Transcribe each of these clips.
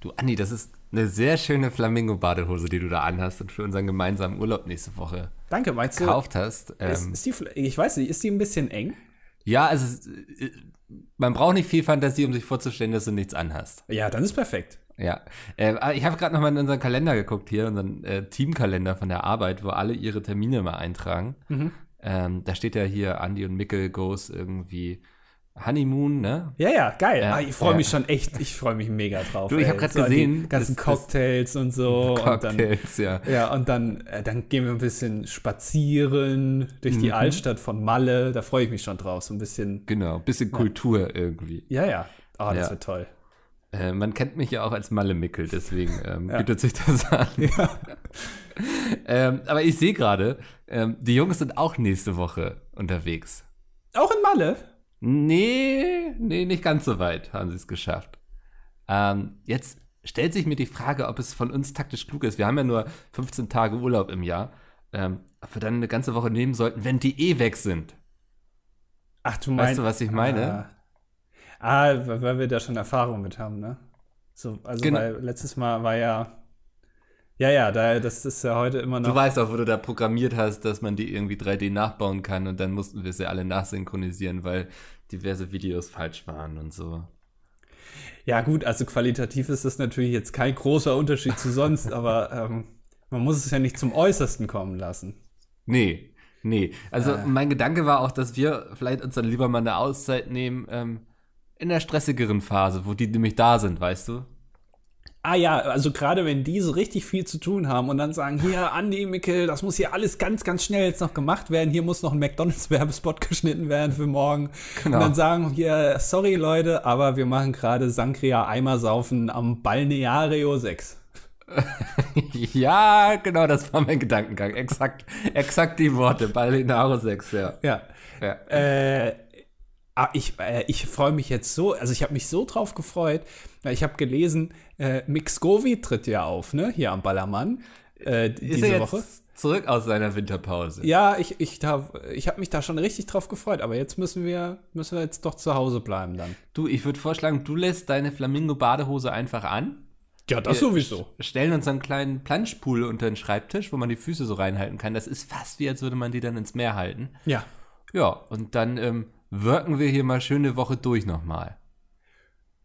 Du, Andi, das ist eine sehr schöne Flamingo-Badehose, die du da anhast und für unseren gemeinsamen Urlaub nächste Woche Danke, meinst du? gekauft hast. Ist, Ähm, ist die, ich weiß nicht, ist die ein bisschen eng? ja, also man braucht nicht viel Fantasie, um sich vorzustellen, dass du nichts anhast. Ja, dann ist perfekt. Ja, äh, ich habe gerade noch mal in unseren Kalender geguckt hier, unseren äh, Teamkalender von der Arbeit, wo alle ihre Termine mal eintragen. Mhm. Ähm, da steht ja hier Andy und Mickel goes irgendwie Honeymoon, ne? Ja, ja, geil. Ja, ah, ich freue ja. mich schon echt, ich freue mich mega drauf. Du, ich ey. hab grad So an die gesehen, ganzen das- das- Cocktails und so. Cocktails, ja. Und dann, ja, und dann, äh, dann gehen wir ein bisschen spazieren durch die Mhm. Altstadt von Malle. Da freue ich mich schon drauf. So ein bisschen. Genau, bisschen Kultur irgendwie. Ja, ja. Oh, das Ja. wird toll. Äh, man kennt mich ja auch als Malle Mickel, deswegen ähm, Ja. bietet sich das an. ähm, aber ich sehe gerade, ähm, die Jungs sind auch nächste Woche unterwegs. Auch in Malle? Nee, nee, nicht ganz so weit haben sie es geschafft. Ähm, jetzt stellt sich mir die Frage, ob es von uns taktisch klug ist. Wir haben ja nur 15 Tage Urlaub im Jahr. Ähm, ob wir dann eine ganze Woche nehmen sollten, wenn die eh weg sind. Ach, du meinst. Weißt du, was ich meine? Ah, ah weil wir da schon Erfahrung mit haben, ne? So, also, Genau. weil letztes Mal war ja. Ja, ja, da, das ist ja heute immer noch. Du weißt auch, wo du da programmiert hast, dass man die irgendwie 3D nachbauen kann und dann mussten wir sie alle nachsynchronisieren, weil diverse Videos falsch waren und so. Ja, gut, also qualitativ ist das natürlich jetzt kein großer Unterschied zu sonst, aber ähm, man muss es ja nicht zum Äußersten kommen lassen. Nee, nee. Also Äh. mein Gedanke war auch, dass wir vielleicht uns dann lieber mal eine Auszeit nehmen ähm, in der stressigeren Phase, wo die nämlich da sind, weißt du? Ah ja, also gerade wenn die so richtig viel zu tun haben und dann sagen, hier, Andi, Mickel, das muss hier alles ganz, ganz schnell jetzt noch gemacht werden. Hier muss noch ein McDonalds-Werbespot geschnitten werden für morgen. Genau. Und dann sagen hier, sorry Leute, aber wir machen gerade Sankria Eimersaufen am Balneario 6. ja, genau, das war mein Gedankengang. Exakt, exakt die Worte. Ballinaro 6, ja. Ja. ja. Äh, ah, ich äh, ich freue mich jetzt so, also ich habe mich so drauf gefreut. Weil Ich habe gelesen, äh, Mick Scovey tritt ja auf, ne, hier am Ballermann. Äh, Ist diese er jetzt Woche. zurück aus seiner Winterpause? Ja, ich, ich, ich habe mich da schon richtig drauf gefreut, aber jetzt müssen wir, müssen wir jetzt doch zu Hause bleiben dann. Du, ich würde vorschlagen, du lässt deine Flamingo-Badehose einfach an. Ja, das sowieso. Stellen uns einen kleinen Planschpool unter den Schreibtisch, wo man die Füße so reinhalten kann. Das ist fast wie, als würde man die dann ins Meer halten. Ja. Ja, und dann ähm, wirken wir hier mal schöne Woche durch nochmal.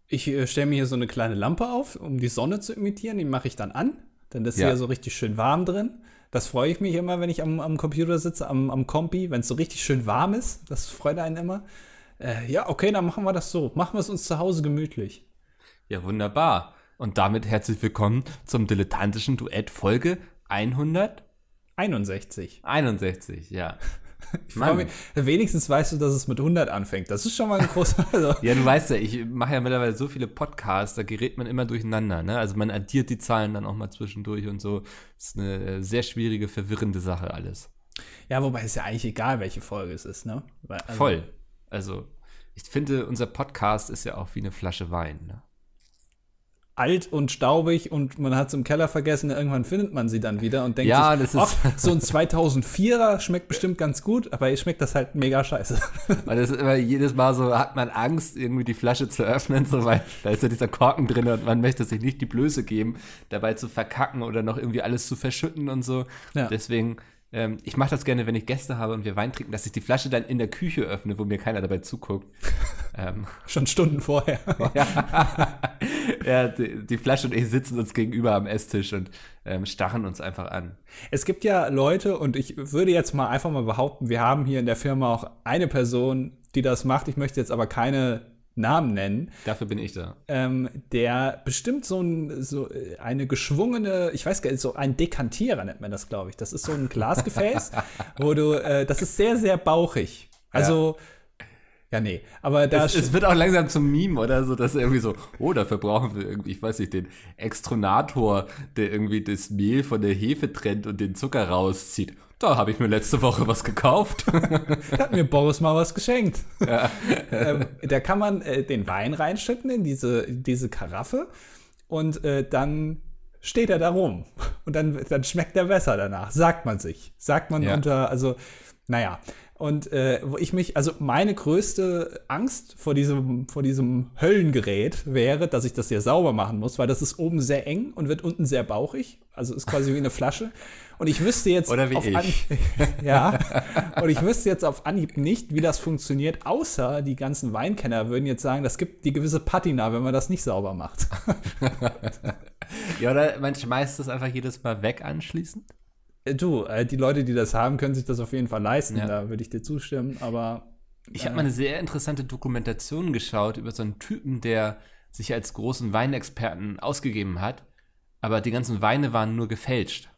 Ich äh, stelle mir hier so eine kleine Lampe auf, um die Sonne zu imitieren. Die mache ich dann an. Dann ist Ja. hier so richtig schön warm drin. Das freue ich mich immer, wenn ich am, am Computer sitze, am, am Kompi, wenn es so richtig schön warm ist. Das freut einen immer. Äh, ja, okay, dann machen wir das so. Machen wir es uns zu Hause gemütlich. Ja, wunderbar. Und damit herzlich willkommen zum dilettantischen Duett Folge 161. 61. ja. Ich freue mich. Wenigstens weißt du, dass es mit 100 anfängt. Das ist schon mal ein großer. Also, Ja, du weißt ja, ich mache ja mittlerweile so viele Podcasts, da gerät man immer durcheinander. Ne? Also man addiert die Zahlen dann auch mal zwischendurch und so. Das ist eine äh, sehr schwierige, verwirrende Sache alles. ja, wobei es ja eigentlich egal, welche Folge es ist, ne? Weil, also, Voll. Also ich finde, unser Podcast ist ja auch wie eine Flasche Wein. Ne? Alt und staubig und man hat es im Keller vergessen, irgendwann findet man sie dann wieder und denkt Ja, sich, das ist- so ein 2004er schmeckt bestimmt ganz gut, aber ihr schmeckt das halt mega scheiße. Weil das ist immer jedes Mal so, hat man Angst, irgendwie die Flasche zu öffnen, so, weil da ist ja dieser Korken drin und man möchte sich nicht die Blöße geben, dabei zu verkacken oder noch irgendwie alles zu verschütten und so. Ja. Deswegen, ähm, ich mache das gerne, wenn ich Gäste habe und wir Wein trinken, dass ich die Flasche dann in der Küche öffne, wo mir keiner dabei zuguckt. ähm, Schon Stunden vorher. ja, die, die Flasche und ich sitzen uns gegenüber am Esstisch und ähm, starren uns einfach an. Es gibt ja Leute und ich würde jetzt mal einfach mal behaupten, wir haben hier in der Firma auch eine Person, die das macht. Ich möchte jetzt aber keine Namen nennen. Dafür bin ich da. ähm, der bestimmt so, ein, so äh, eine geschwungene, ich weiß gar nicht, so ein Dekantierer nennt man das, glaube ich. Das ist so ein Glasgefäß, wo du, äh, das ist sehr, sehr bauchig. Also, ja, nee, aber da Es, es wird auch langsam zum Meme oder so, dass irgendwie so, oh, dafür brauchen wir irgendwie, ich weiß nicht, den Extronator, der irgendwie das Mehl von der Hefe trennt und den Zucker rauszieht. Da habe ich mir letzte Woche was gekauft. hat mir Boris mal was geschenkt. ähm, da kann man äh, den Wein reinschütten in diese, diese Karaffe und äh, dann steht er da rum. Und dann, dann schmeckt er besser danach, sagt man sich. Sagt man Ja. unter, also, naja, Und äh, wo ich mich, also meine größte Angst vor diesem, vor diesem Höllengerät wäre, dass ich das sehr sauber machen muss, weil das ist oben sehr eng und wird unten sehr bauchig. Also ist quasi wie eine Flasche. Und ich wüsste jetzt Oder wie auf ich. Anhieb, ja, und ich wüsste jetzt auf Anhieb nicht, wie das funktioniert, außer die ganzen Weinkenner würden jetzt sagen, das gibt die gewisse Patina, wenn man das nicht sauber macht. Ja, oder man schmeißt das einfach jedes Mal weg anschließend. Äh, Du, äh, die Leute, die das haben, können sich das auf jeden Fall leisten, Ja. da würde ich dir zustimmen, aber Ich habe mal eine sehr interessante Dokumentation geschaut über so einen Typen, der sich als großen Weinexperten ausgegeben hat, aber die ganzen Weine waren nur gefälscht.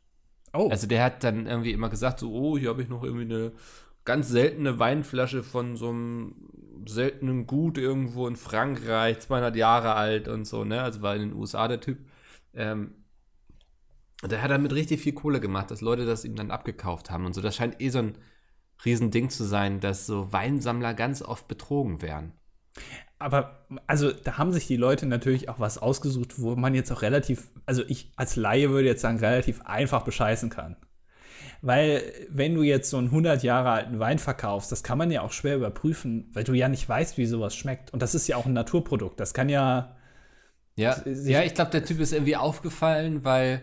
oh, Also der hat dann irgendwie immer gesagt, so, oh, hier habe ich noch irgendwie eine ganz seltene Weinflasche von so einem seltenen Gut irgendwo in Frankreich, 200 Jahre alt und so, ne? Also war in den USA der Typ. Ähm, und der hat damit richtig viel Kohle gemacht, dass Leute das ihm dann abgekauft haben und so. Das scheint eh so ein Riesending zu sein, dass so Weinsammler ganz oft betrogen werden. Aber also da haben sich die Leute natürlich auch was ausgesucht, wo man jetzt auch relativ, also ich als Laie würde jetzt sagen, relativ einfach bescheißen kann. Weil wenn du jetzt so einen 100 Jahre alten Wein verkaufst, das kann man ja auch schwer überprüfen, weil du ja nicht weißt, wie sowas schmeckt. Und das ist ja auch ein Naturprodukt. Das kann ja, Ja, ja ich glaube, der Typ ist irgendwie aufgefallen, weil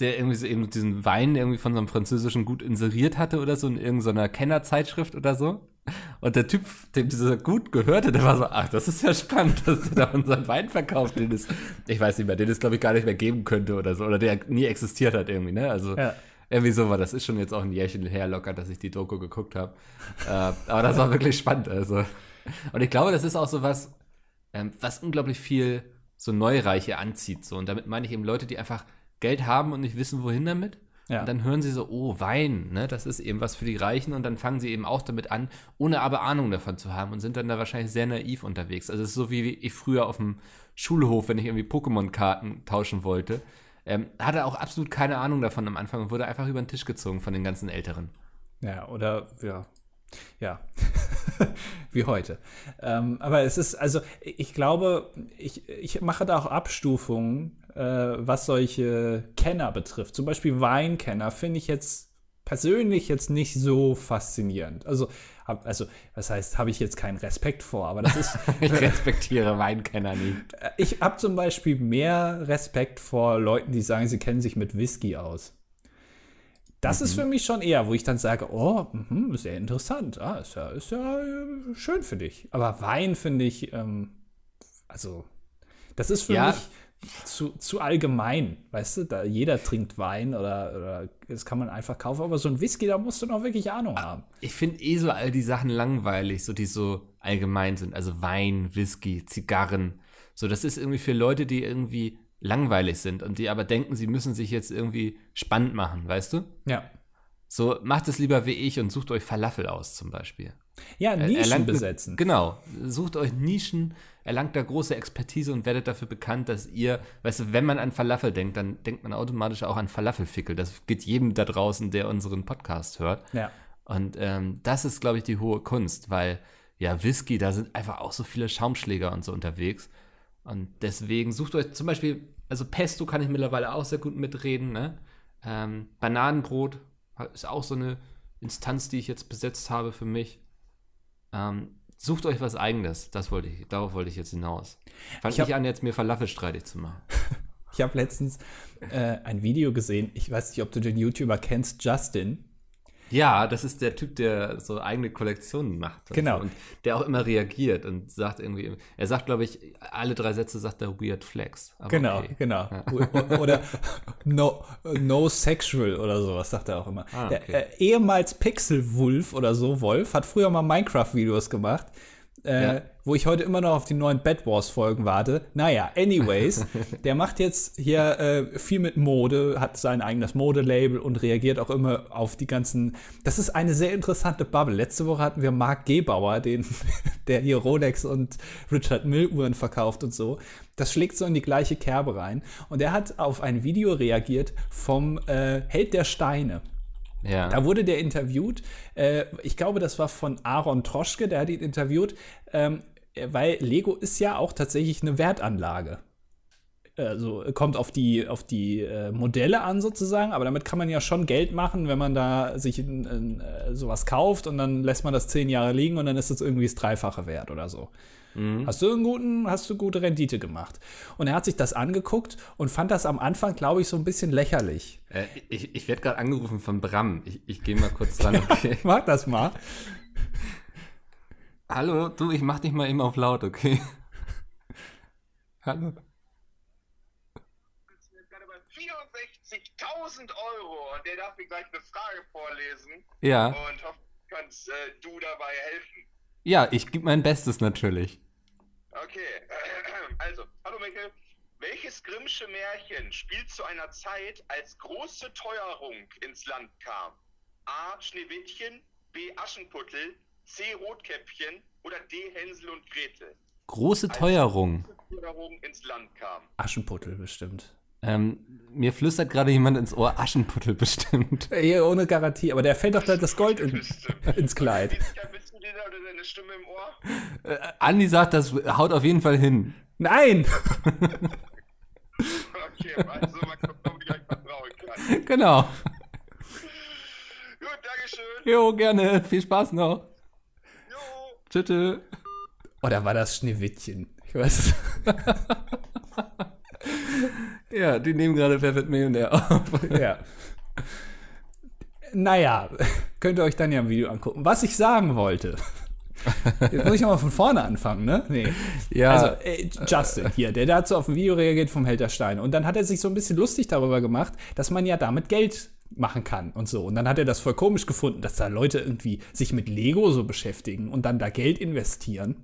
der irgendwie so eben diesen Wein irgendwie von so einem französischen Gut inseriert hatte oder so in irgendeiner Kennerzeitschrift oder so. Und der Typ, dem dieser Gut gehörte, der war so, ach, das ist ja spannend, dass der da unseren Wein verkauft, den es, ich weiß nicht mehr, den es glaube ich gar nicht mehr geben könnte oder so, oder der nie existiert hat irgendwie, ne? Also Ja. irgendwie so war das. Ist schon jetzt auch ein Jährchen her locker, dass ich die Doku geguckt habe. äh, aber das war wirklich spannend, also. Und ich glaube, das ist auch so was, ähm, was unglaublich viel so Neureiche anzieht. So. Und damit meine ich eben Leute, die einfach Geld haben und nicht wissen, wohin damit. Ja. Und dann hören sie so, oh, Wein, ne, das ist eben was für die Reichen. Und dann fangen sie eben auch damit an, ohne aber Ahnung davon zu haben und sind dann da wahrscheinlich sehr naiv unterwegs. Also es ist so wie ich früher auf dem Schulhof, wenn ich irgendwie Pokémon-Karten tauschen wollte. Ähm, hatte auch absolut keine Ahnung davon am Anfang und wurde einfach über den Tisch gezogen von den ganzen Älteren. Ja, oder ja. Ja, wie heute. Ähm, aber es ist, also ich glaube, ich, ich mache da auch Abstufungen, was solche Kenner betrifft. Zum Beispiel Weinkenner finde ich jetzt persönlich jetzt nicht so faszinierend. Also, hab, also was heißt, habe ich jetzt keinen Respekt vor, aber das ist, Ich respektiere Weinkenner nicht. ich habe zum Beispiel mehr Respekt vor Leuten, die sagen, sie kennen sich mit Whisky aus. Das ist für mich schon eher, wo ich dann sage, oh, mhm, sehr interessant, ah, ist ja, ist ja äh, schön für dich. Aber Wein finde ich, ähm, also, das ist für Ja. mich zu, zu allgemein, weißt du, da jeder trinkt Wein oder, oder das kann man einfach kaufen, aber so ein Whisky, da musst du noch wirklich Ahnung haben. Ich finde eh so all die Sachen langweilig, so die so allgemein sind. Also Wein, Whisky, Zigarren. So, das ist irgendwie für Leute, die irgendwie langweilig sind und die aber denken, sie müssen sich jetzt irgendwie spannend machen, weißt du? Ja. So, macht es lieber wie ich und sucht euch Falafel aus zum Beispiel. Ja, Nischen Erlangt- besetzen. Genau. Sucht euch Nischen, erlangt da große Expertise und werdet dafür bekannt, dass ihr, weißt du, wenn man an Falafel denkt, dann denkt man automatisch auch an Falafelfickel. Das geht jedem da draußen, der unseren Podcast hört. Ja. Und ähm, das ist, glaube ich, die hohe Kunst, weil ja, Whisky, da sind einfach auch so viele Schaumschläger und so unterwegs. Und deswegen sucht euch zum Beispiel, also Pesto kann ich mittlerweile auch sehr gut mitreden, ne? Ähm, Bananenbrot ist auch so eine Instanz, die ich jetzt besetzt habe für mich. Ähm, sucht euch was eigenes, das wollte ich, darauf wollte ich jetzt hinaus. Fang Ich hab- nicht an, jetzt mir Falafel streitig zu machen. Ich habe letztens äh, ein Video gesehen, ich weiß nicht, ob du den YouTuber kennst, Justin. Ja, das ist der Typ, der so eigene Kollektionen macht. Genau. So. Und der auch immer reagiert und sagt irgendwie, er sagt, glaube ich, alle drei Sätze sagt er Weird Flex. Genau, okay. genau. O- Oder no, no sexual oder sowas, sagt er auch immer. Ah, Der okay. äh, ehemals Pixelwolf oder so, Wolf, hat früher mal Minecraft-Videos gemacht, äh, Ja. Wo ich heute immer noch auf die neuen Bad Wars-Folgen warte. Naja, anyways, der macht jetzt hier äh, viel mit Mode, hat sein eigenes Modelabel und reagiert auch immer auf die ganzen. Das ist eine sehr interessante Bubble. Letzte Woche hatten wir Marc Gebauer, den, der hier Rolex und Richard Mill Uhren verkauft und so. Das schlägt so in die gleiche Kerbe rein. Und er hat auf ein Video reagiert vom äh, Held der Steine. Ja. Da wurde der interviewt. Äh, ich glaube, das war von Aaron Troschke, der hat ihn interviewt, ähm, weil Lego ist ja auch tatsächlich eine Wertanlage. also kommt auf die, auf die äh, Modelle an sozusagen, aber damit kann man ja schon Geld machen, wenn man da sich in, in, äh, sowas kauft und dann lässt man das zehn Jahre liegen und dann ist das irgendwie das Dreifache wert oder so. Mhm. Hast du einen guten, hast du gute Rendite gemacht? Und er hat sich das angeguckt und fand das am Anfang, glaube ich, so ein bisschen lächerlich. Äh, ich ich werde gerade angerufen von Bram. Ich, ich gehe mal kurz dran. Okay. Mach das mal. Hallo, du, ich mach dich mal eben auf laut, okay? Hallo. 64.000 Euro und der darf mir gleich eine Frage vorlesen. Ja. Und hoffe, kannst äh, du dabei helfen. Ja, ich gebe mein Bestes natürlich. Okay, also, hallo Mikkel. Welches Grimmsche Märchen spielt zu einer Zeit, als große Teuerung ins Land kam? A. Schneewittchen, B. Aschenputtel, C. Rotkäppchen oder D. Hänsel und Gretel? Große Teuerung. Teuerung ins Land kam. Aschenputtel bestimmt. Ähm, mir flüstert gerade jemand ins Ohr Aschenputtel bestimmt. Ey, ohne Garantie, aber der fällt doch da das Gold in, ins Kleid. Bist du dir da oder deine Stimme im Ohr? Äh, Andi sagt, das haut auf jeden Fall hin. Nein! Okay, also mal gucken, ob ich euch vertrauen kann. Genau. Gut, Dankeschön. Jo, gerne. Viel Spaß noch. Jo. Oder war das Schneewittchen? Ich weiß. Ja, die nehmen gerade wird Millionär auf. ja. Naja, könnt ihr euch dann ja im Video angucken. Was ich sagen wollte. Jetzt muss ich nochmal von vorne anfangen, ne? Nee. Ja. Also, äh, Justin hier, der dazu auf ein Video reagiert vom Held der Steine. Und dann hat er sich so ein bisschen lustig darüber gemacht, dass man ja damit Geld machen kann und so. Und dann hat er das voll komisch gefunden, dass da Leute irgendwie sich mit Lego so beschäftigen und dann da Geld investieren.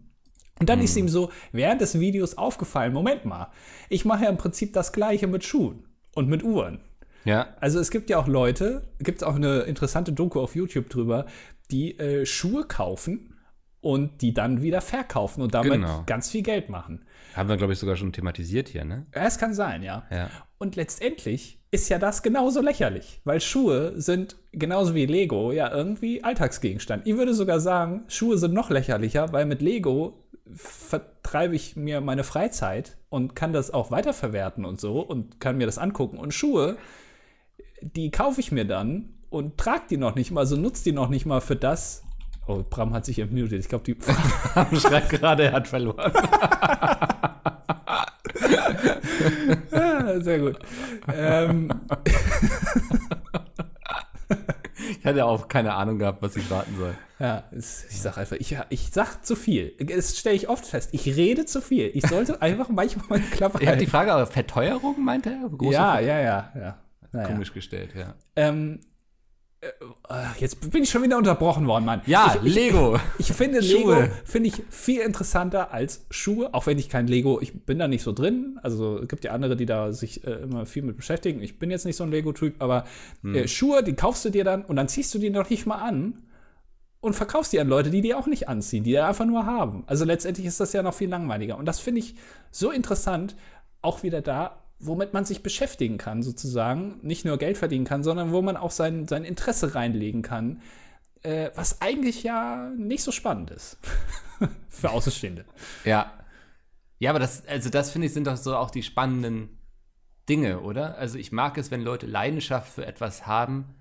Und dann ist ihm so während des Videos aufgefallen, Moment mal, ich mache ja im Prinzip das gleiche mit Schuhen und mit Uhren. Ja. Also es gibt ja auch Leute, gibt es auch eine interessante Doku auf YouTube drüber, die äh, Schuhe kaufen und die dann wieder verkaufen und damit Genau. ganz viel Geld machen. Haben wir, glaube ich, sogar schon thematisiert hier, ne? Ja, Es kann sein, ja. Ja. Und letztendlich ist ja das genauso lächerlich, weil Schuhe sind genauso wie Lego ja irgendwie Alltagsgegenstand. Ich würde sogar sagen, Schuhe sind noch lächerlicher, weil mit Lego vertreibe ich mir meine Freizeit und kann das auch weiterverwerten und so und kann mir das angucken. Und Schuhe, die kaufe ich mir dann und trage die noch nicht mal, also nutze die noch nicht mal für das. Oh, Bram hat sich entmutet. Ich glaube, die Schreibt gerade, er hat verloren. Ja, sehr gut. ähm, Ich hatte auch keine Ahnung gehabt, was ich warten soll. Ja, es, ich sag einfach, ich, ich sag zu viel. Das stelle ich oft fest. Ich rede zu viel. Ich sollte einfach manchmal meine Klappe Ich habe die halten. Frage, aber Verteuerung meinte er? Große Ja, ja, ja, ja. Komisch gestellt, ja. Ähm, äh, jetzt bin ich schon wieder unterbrochen worden, Mann. Ja, ich, ich, Lego. Ich finde Schuhe. Lego finde ich viel interessanter als Schuhe, auch wenn ich kein Lego, ich bin da nicht so drin. Also es gibt ja andere, die da sich äh, immer viel mit beschäftigen. Ich bin jetzt nicht so ein Lego-Typ, aber Hm. äh, Schuhe, die kaufst du dir dann und dann ziehst du die noch nicht mal an und verkaufst die an Leute, die die auch nicht anziehen, die die einfach nur haben. Also letztendlich ist das ja noch viel langweiliger. Und das finde ich so interessant, auch wieder da, womit man sich beschäftigen kann, sozusagen. Nicht nur Geld verdienen kann, sondern wo man auch sein, sein Interesse reinlegen kann. Äh, was eigentlich ja nicht so spannend ist. Für Außenstehende. Ja. Ja, aber das, also das finde ich, sind doch so auch die spannenden Dinge, oder? Also ich mag es, wenn Leute Leidenschaft für etwas haben,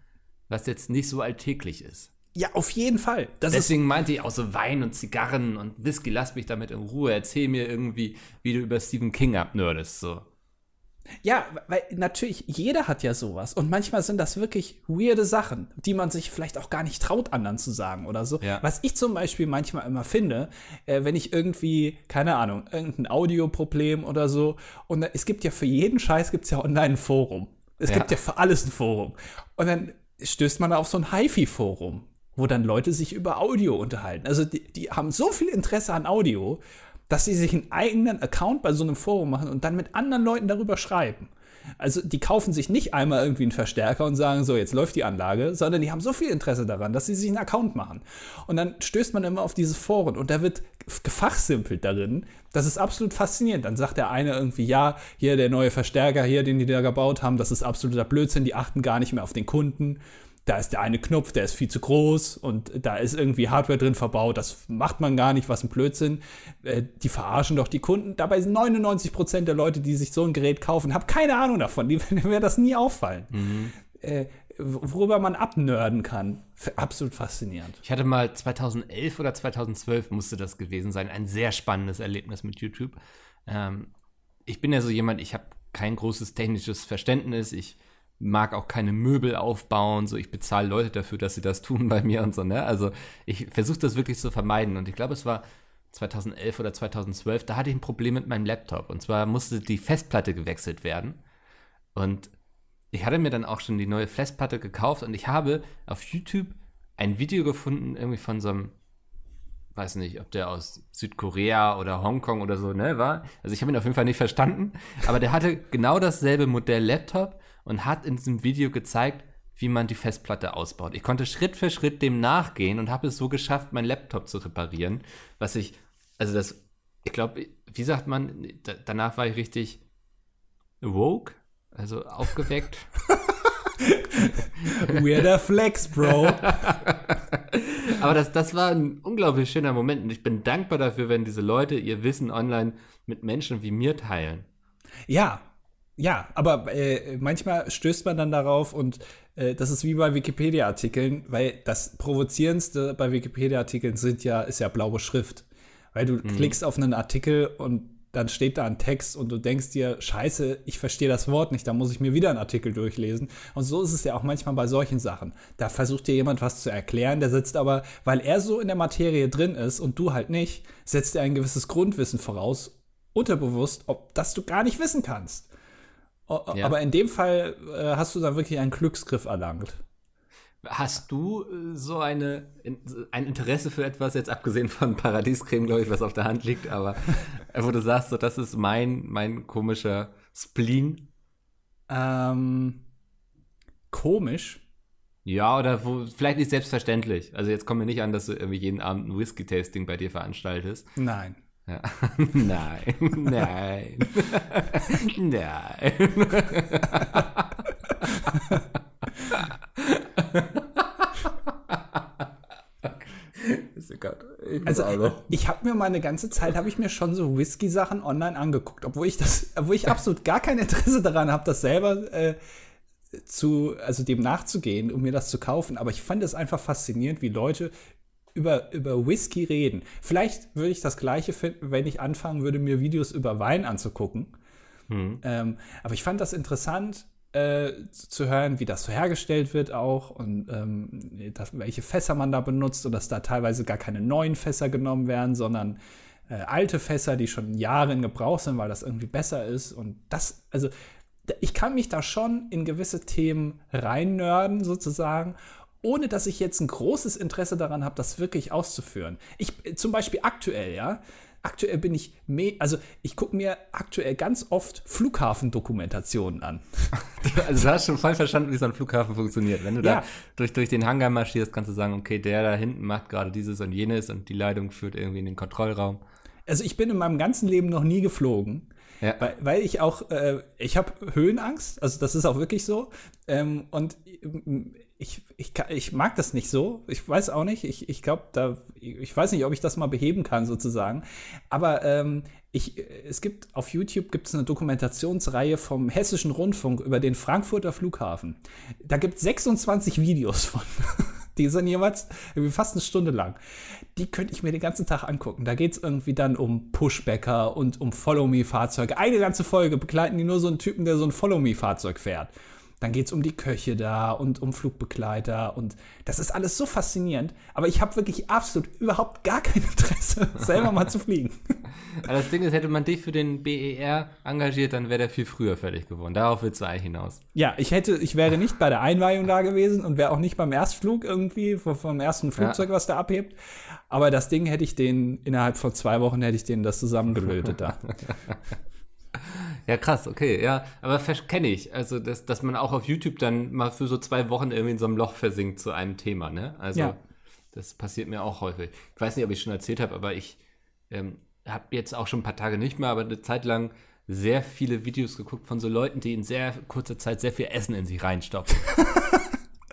was jetzt nicht so alltäglich ist. Ja, auf jeden Fall. Das Deswegen meinte ich auch so Wein und Zigarren und Whisky, lass mich damit in Ruhe. Erzähl mir irgendwie, wie du über Stephen King abnördest. So. Ja, weil natürlich, jeder hat ja sowas. Und manchmal sind das wirklich weirde Sachen, die man sich vielleicht auch gar nicht traut, anderen zu sagen oder so. Ja. Was ich zum Beispiel manchmal immer finde, äh, wenn ich irgendwie, keine Ahnung, irgendein Audioproblem oder so, und es gibt ja für jeden Scheiß gibt's ja online ein Forum. Es Ja. gibt ja für alles ein Forum. Und dann stößt man auf so ein HiFi-Forum, wo dann Leute sich über Audio unterhalten. Also die, die haben so viel Interesse an Audio, dass sie sich einen eigenen Account bei so einem Forum machen und dann mit anderen Leuten darüber schreiben. Also die kaufen sich nicht einmal irgendwie einen Verstärker und sagen, so, jetzt läuft die Anlage, sondern die haben so viel Interesse daran, dass sie sich einen Account machen. Und dann stößt man immer auf dieses Foren und da wird gefachsimpelt darin. Das ist absolut faszinierend. Dann sagt der eine irgendwie, ja, hier der neue Verstärker hier, den die da gebaut haben, das ist absoluter Blödsinn, die achten gar nicht mehr auf den Kunden. Da ist der eine Knopf, der ist viel zu groß und da ist irgendwie Hardware drin verbaut, das macht man gar nicht, was ein Blödsinn. Äh, die verarschen doch die Kunden. Dabei sind 99 Prozent der Leute, die sich so ein Gerät kaufen, haben keine Ahnung davon, die werden das nie auffallen. Mhm. Äh, worüber man abnörden kann. Absolut faszinierend. Ich hatte mal 2011 oder 2012 musste das gewesen sein, ein sehr spannendes Erlebnis mit YouTube. Ähm, ich bin ja so jemand, ich habe kein großes technisches Verständnis, ich mag auch keine Möbel aufbauen, so ich bezahle Leute dafür, dass sie das tun bei mir und so, ne? Also ich versuche das wirklich zu vermeiden. Und ich glaube, es war 2011 oder 2012, da hatte ich ein Problem mit meinem Laptop. Und zwar musste die Festplatte gewechselt werden. Und ich hatte mir dann auch schon die neue Festplatte gekauft. Und ich habe auf YouTube ein Video gefunden, irgendwie von so einem, weiß nicht, ob der aus Südkorea oder Hongkong oder so, ne, war. Also ich habe ihn auf jeden Fall nicht verstanden, aber der hatte genau dasselbe Modell Laptop und hat in diesem Video gezeigt, wie man die Festplatte ausbaut. Ich konnte Schritt für Schritt dem nachgehen und habe es so geschafft, meinen Laptop zu reparieren, was ich, also das, ich glaube, wie sagt man, danach war ich richtig woke, also aufgeweckt. Weirder Flex, Bro. Aber das, das war ein unglaublich schöner Moment und ich bin dankbar dafür, wenn diese Leute ihr Wissen online mit Menschen wie mir teilen. Ja, ja, aber äh, manchmal stößt man dann darauf und äh, das ist wie bei Wikipedia-Artikeln, weil das Provozierendste bei Wikipedia-Artikeln sind ja, ist ja blaue Schrift. Weil du mhm. klickst auf einen Artikel und dann steht da ein Text und du denkst dir, scheiße, ich verstehe das Wort nicht, da muss ich mir wieder einen Artikel durchlesen. Und so ist es ja auch manchmal bei solchen Sachen. Da versucht dir jemand was zu erklären, der setzt aber, weil er so in der Materie drin ist und du halt nicht, setzt er ein gewisses Grundwissen voraus, unterbewusst, ob das du gar nicht wissen kannst. Ja. Aber in dem Fall äh, hast du dann wirklich einen Glücksgriff erlangt. Hast du äh, so eine, ein Interesse für etwas, jetzt abgesehen von Paradiescreme, glaube ich, was auf der Hand liegt, aber wo du sagst, so, das ist mein, mein komischer Spleen? Ähm, komisch? Ja, oder wo, vielleicht nicht selbstverständlich. Also jetzt kommt mir nicht an, dass du irgendwie jeden Abend ein Whisky-Tasting bei dir veranstaltest. Nein. Ja. nein, nein, nein. Ich also ich habe mir mal eine ganze Zeit habe ich mir schon so Whisky Sachen online angeguckt, obwohl ich das, obwohl ich absolut gar kein Interesse daran habe, das selber äh, zu, also dem nachzugehen, um mir das zu kaufen. Aber ich fand es einfach faszinierend, wie Leute über, über Whisky reden. Vielleicht würde ich das Gleiche finden, wenn ich anfangen würde, mir Videos über Wein anzugucken. Mhm. Ähm, aber ich fand das interessant, äh, zu hören, wie das so hergestellt wird auch und ähm, das, welche Fässer man da benutzt und dass da teilweise gar keine neuen Fässer genommen werden, sondern äh, alte Fässer, die schon Jahre in Gebrauch sind, weil das irgendwie besser ist. Und das, also ich kann mich da schon in gewisse Themen reinnörden sozusagen ohne dass ich jetzt ein großes Interesse daran habe, das wirklich auszuführen. Ich zum Beispiel aktuell, ja, aktuell bin ich, also ich gucke mir aktuell ganz oft Flughafendokumentationen an. Also du hast schon voll verstanden, wie so ein Flughafen funktioniert. Wenn du ja. da durch, durch den Hangar marschierst, kannst du sagen, okay, der da hinten macht gerade dieses und jenes und die Leitung führt irgendwie in den Kontrollraum. Also ich bin in meinem ganzen Leben noch nie geflogen. Ja. Weil, weil ich auch, äh, ich habe Höhenangst, also das ist auch wirklich so. Ähm, und ich, ich, ich mag das nicht so. Ich weiß auch nicht. Ich, ich glaube, da, ich weiß nicht, ob ich das mal beheben kann, sozusagen. Aber ähm, ich, es gibt auf YouTube gibt es eine Dokumentationsreihe vom Hessischen Rundfunk über den Frankfurter Flughafen. Da gibt es 26 Videos von. Die sind jeweils fast eine Stunde lang. Die könnte ich mir den ganzen Tag angucken. Da geht es irgendwie dann um Pushbacker und um Follow-Me-Fahrzeuge. Eine ganze Folge begleiten die nur so einen Typen, der so ein Follow-Me-Fahrzeug fährt. Dann geht es um die Köche da und um Flugbegleiter und das ist alles so faszinierend. Aber ich habe wirklich absolut überhaupt gar kein Interesse, selber mal zu fliegen. Aber das Ding ist, hätte man dich für den BER engagiert, dann wäre der viel früher fertig geworden. Darauf willst du eigentlich hinaus. Ja, ich hätte, ich wäre nicht bei der Einweihung da gewesen und wäre auch nicht beim Erstflug irgendwie, vom ersten Flugzeug, ja. was da abhebt. Aber das Ding hätte ich den, innerhalb von zwei Wochen hätte ich denen das zusammengelötet da. Ja, krass, okay, ja. Aber kenne ich. Also, dass, dass man auch auf YouTube dann mal für so zwei Wochen irgendwie in so einem Loch versinkt zu einem Thema, ne? Also, ja. das passiert mir auch häufig. Ich weiß nicht, ob ich schon erzählt habe, aber ich ähm, habe jetzt auch schon ein paar Tage nicht mehr, aber eine Zeit lang sehr viele Videos geguckt von so Leuten, die in sehr kurzer Zeit sehr viel Essen in sich reinstopfen.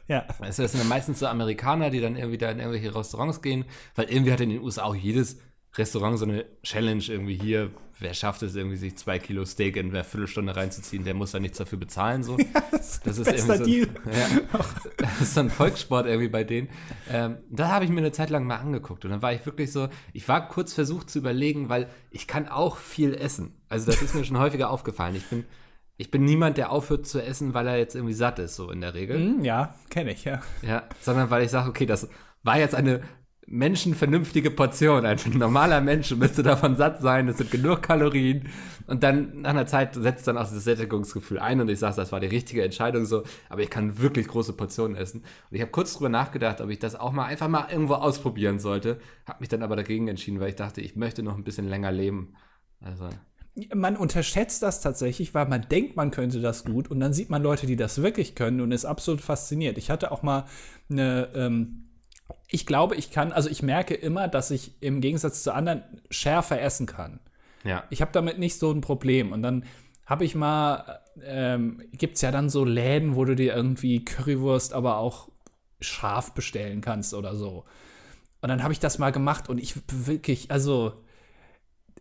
Ja. Du, das sind dann meistens so Amerikaner, die dann irgendwie da in irgendwelche Restaurants gehen, weil irgendwie hat in den USA auch jedes Restaurant so eine Challenge irgendwie hier, wer schafft es irgendwie, sich zwei Kilo Steak in einer Viertelstunde reinzuziehen, der muss da nichts dafür bezahlen. So. das, Das ist irgendwie Deal. so, ja, das ist so ein Volkssport irgendwie bei denen. Ähm, da habe ich mir eine Zeit lang mal angeguckt und dann war ich wirklich so, ich war kurz versucht zu überlegen, weil ich kann auch viel essen. Also das ist mir schon häufiger aufgefallen. Ich bin, ich bin niemand, der aufhört zu essen, weil er jetzt irgendwie satt ist, so in der Regel. Hm, ja, kenne ich, ja. Ja, sondern weil ich sage, okay, das war jetzt eine menschenvernünftige Portion. Ein normaler Mensch müsste davon satt sein, es sind genug Kalorien. Und dann nach einer Zeit setzt dann auch das Sättigungsgefühl ein und ich sage, das war die richtige Entscheidung so, aber ich kann wirklich große Portionen essen. Und ich habe kurz drüber nachgedacht, ob ich das auch mal einfach mal irgendwo ausprobieren sollte, habe mich dann aber dagegen entschieden, weil ich dachte, ich möchte noch ein bisschen länger leben. Also, Man unterschätzt das tatsächlich, weil man denkt, man könnte das gut und dann sieht man Leute, die das wirklich können und ist absolut fasziniert. Ich hatte auch mal eine, ähm, ich glaube, ich kann, also ich merke immer, dass ich im Gegensatz zu anderen schärfer essen kann. ja. Ich habe damit nicht so ein Problem. Und dann habe ich mal, ähm, gibt es ja dann so Läden, wo du dir irgendwie Currywurst, aber auch scharf bestellen kannst oder so. Und dann habe ich das mal gemacht und ich wirklich, also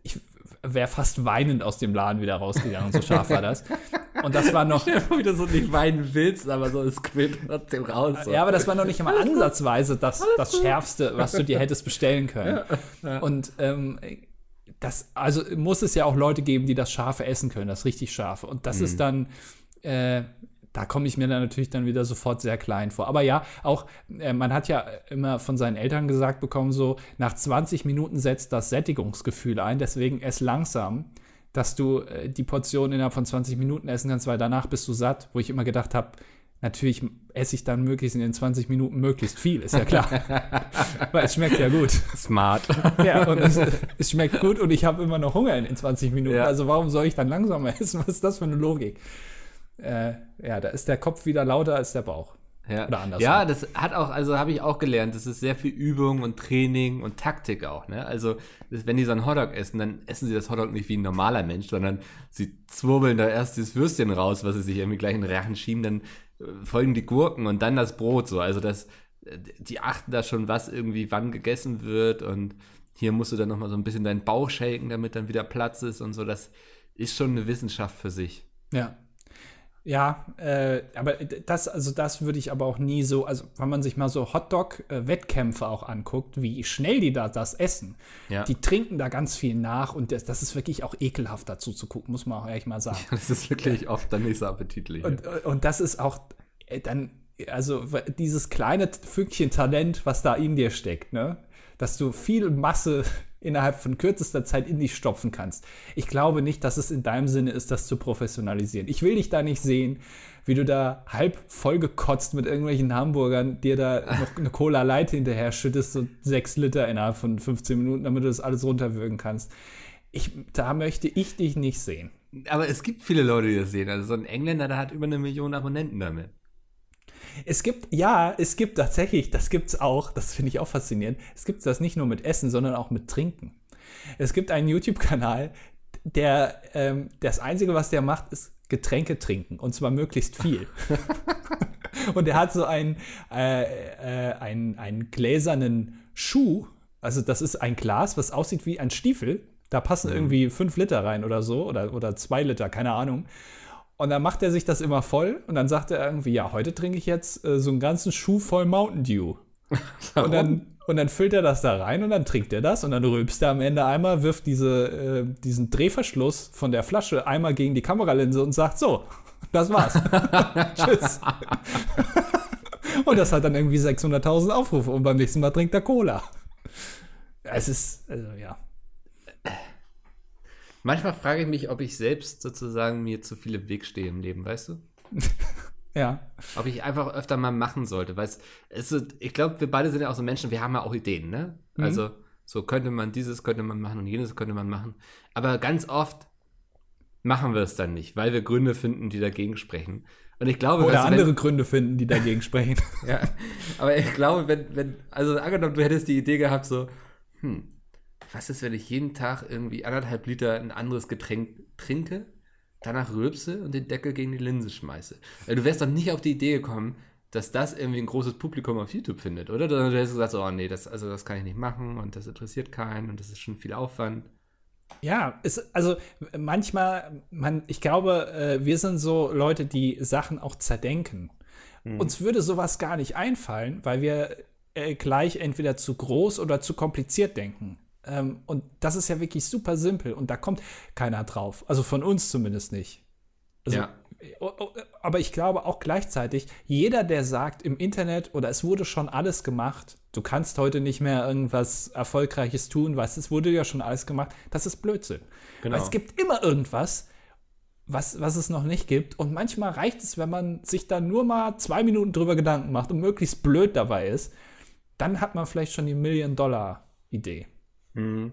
ich wäre fast weinend aus dem Laden wieder rausgegangen, so scharf war das. Und das war noch, wie du so nicht weinen willst, aber so es quillt trotzdem raus. So. ja, aber das war noch nicht einmal ansatzweise das, das Schärfste, was du dir hättest bestellen können. Und ähm, das, also muss es ja auch Leute geben, die das Scharfe essen können, das richtig Scharfe. Und das ist dann, äh, da komme ich mir dann natürlich dann wieder sofort sehr klein vor. Aber ja, auch, äh, man hat ja immer von seinen Eltern gesagt bekommen, so nach 20 Minuten setzt das Sättigungsgefühl ein, deswegen ess langsam, dass du äh, die Portion innerhalb von 20 Minuten essen kannst, weil danach bist du satt, wo ich immer gedacht habe, natürlich esse ich dann möglichst in den 20 Minuten möglichst viel, ist ja klar. weil es schmeckt ja gut. Smart. Ja, und es, es schmeckt gut und ich habe immer noch Hunger in den 20 Minuten. Ja. Also warum soll ich dann langsamer essen? Was ist das für eine Logik? Äh, ja, da ist der Kopf wieder lauter als der Bauch. Ja. Oder andersrum. ja, das hat auch, also habe ich auch gelernt, das ist sehr viel Übung und Training und Taktik auch, ne? Also, wenn die so einen Hotdog essen, dann essen sie das Hotdog nicht wie ein normaler Mensch, sondern sie zwirbeln da erst das Würstchen raus, was sie sich irgendwie gleich in den Rachen schieben, dann äh, folgen die Gurken und dann das Brot so. Also, das, äh, die achten da schon, was irgendwie wann gegessen wird und hier musst du dann nochmal so ein bisschen deinen Bauch shaken, damit dann wieder Platz ist und so. Das ist schon eine Wissenschaft für sich. Ja. Ja, äh, aber das, also das würde ich aber auch nie so, also wenn man sich mal so Hotdog-Wettkämpfe auch anguckt, wie schnell die da das essen. Ja. Die trinken da ganz viel nach und das, das ist wirklich auch ekelhaft dazu zu gucken, muss man auch ehrlich mal sagen. Das ist wirklich oft dann nicht so appetitlich. Und, und das ist auch äh, dann, also dieses kleine Fünkchen Talent, was da in dir steckt, ne? Dass du viel Masse innerhalb von kürzester Zeit in dich stopfen kannst. Ich glaube nicht, dass es in deinem Sinne ist, das zu professionalisieren. Ich will dich da nicht sehen, wie du da halb vollgekotzt mit irgendwelchen Hamburgern dir da noch eine Cola Light hinterher schüttest, so sechs Liter innerhalb von 15 Minuten, damit du das alles runterwürgen kannst. Ich, da möchte ich dich nicht sehen. Aber es gibt viele Leute, die das sehen. Also so ein Engländer, der hat über eine Million Abonnenten damit. Es gibt, ja, es gibt tatsächlich, das gibt's auch, das finde ich auch faszinierend. Es gibt das nicht nur mit Essen, sondern auch mit Trinken. Es gibt einen YouTube-Kanal, der, ähm, das Einzige, was der macht, ist Getränke trinken. Und zwar möglichst viel. und er hat so einen, äh, äh, einen, einen gläsernen Schuh. Also, das ist ein Glas, was aussieht wie ein Stiefel. Da passen irgendwie fünf Liter rein oder so, oder, oder zwei Liter, keine Ahnung. Und dann macht er sich das immer voll und dann sagt er irgendwie, ja, heute trinke ich jetzt äh, so einen ganzen Schuh voll Mountain Dew. Und dann, und dann füllt er das da rein und dann trinkt er das und dann rülpst er am Ende einmal, wirft diese, äh, diesen Drehverschluss von der Flasche einmal gegen die Kameralinse und sagt, so, das war's. Tschüss. und das hat dann irgendwie 600.000 Aufrufe und beim nächsten Mal trinkt er Cola. Es ist, also ja. Manchmal frage ich mich, ob ich selbst sozusagen mir zu viel im Weg stehe im Leben, weißt du? Ja. Ob ich einfach öfter mal machen sollte, weil es, ist, ich glaube, wir beide sind ja auch so Menschen, wir haben ja auch Ideen, ne? Mhm. Also, so könnte man dieses, könnte man machen und jenes könnte man machen. Aber ganz oft machen wir es dann nicht, weil wir Gründe finden, die dagegen sprechen. Und ich glaube, Oder du, wenn- andere Gründe finden, die dagegen sprechen. Ja, aber ich glaube, wenn, wenn, also angenommen, du hättest die Idee gehabt, so, hm, was ist, wenn ich jeden Tag irgendwie anderthalb Liter ein anderes Getränk trinke, danach rülpse und den Deckel gegen die Linse schmeiße? Weil du wärst doch nicht auf die Idee gekommen, dass das irgendwie ein großes Publikum auf YouTube findet, oder? Dann hättest du gesagt, oh nee, das, also das kann ich nicht machen und das interessiert keinen und das ist schon viel Aufwand. Ja, es, also manchmal, man, ich glaube, äh, wir sind so Leute, die Sachen auch zerdenken. Mhm. Uns würde sowas gar nicht einfallen, weil wir äh, gleich entweder zu groß oder zu kompliziert denken. Ähm, und das ist ja wirklich super simpel und da kommt keiner drauf. Also von uns zumindest nicht. Also, ja. Aber ich glaube auch gleichzeitig, jeder, der sagt im Internet oder es wurde schon alles gemacht, du kannst heute nicht mehr irgendwas Erfolgreiches tun, was es wurde ja schon alles gemacht, das ist Blödsinn. Genau. Weil es gibt immer irgendwas, was, was es noch nicht gibt. Und manchmal reicht es, wenn man sich da nur mal zwei Minuten drüber Gedanken macht und möglichst blöd dabei ist, dann hat man vielleicht schon die Million-Dollar-Idee. Mhm.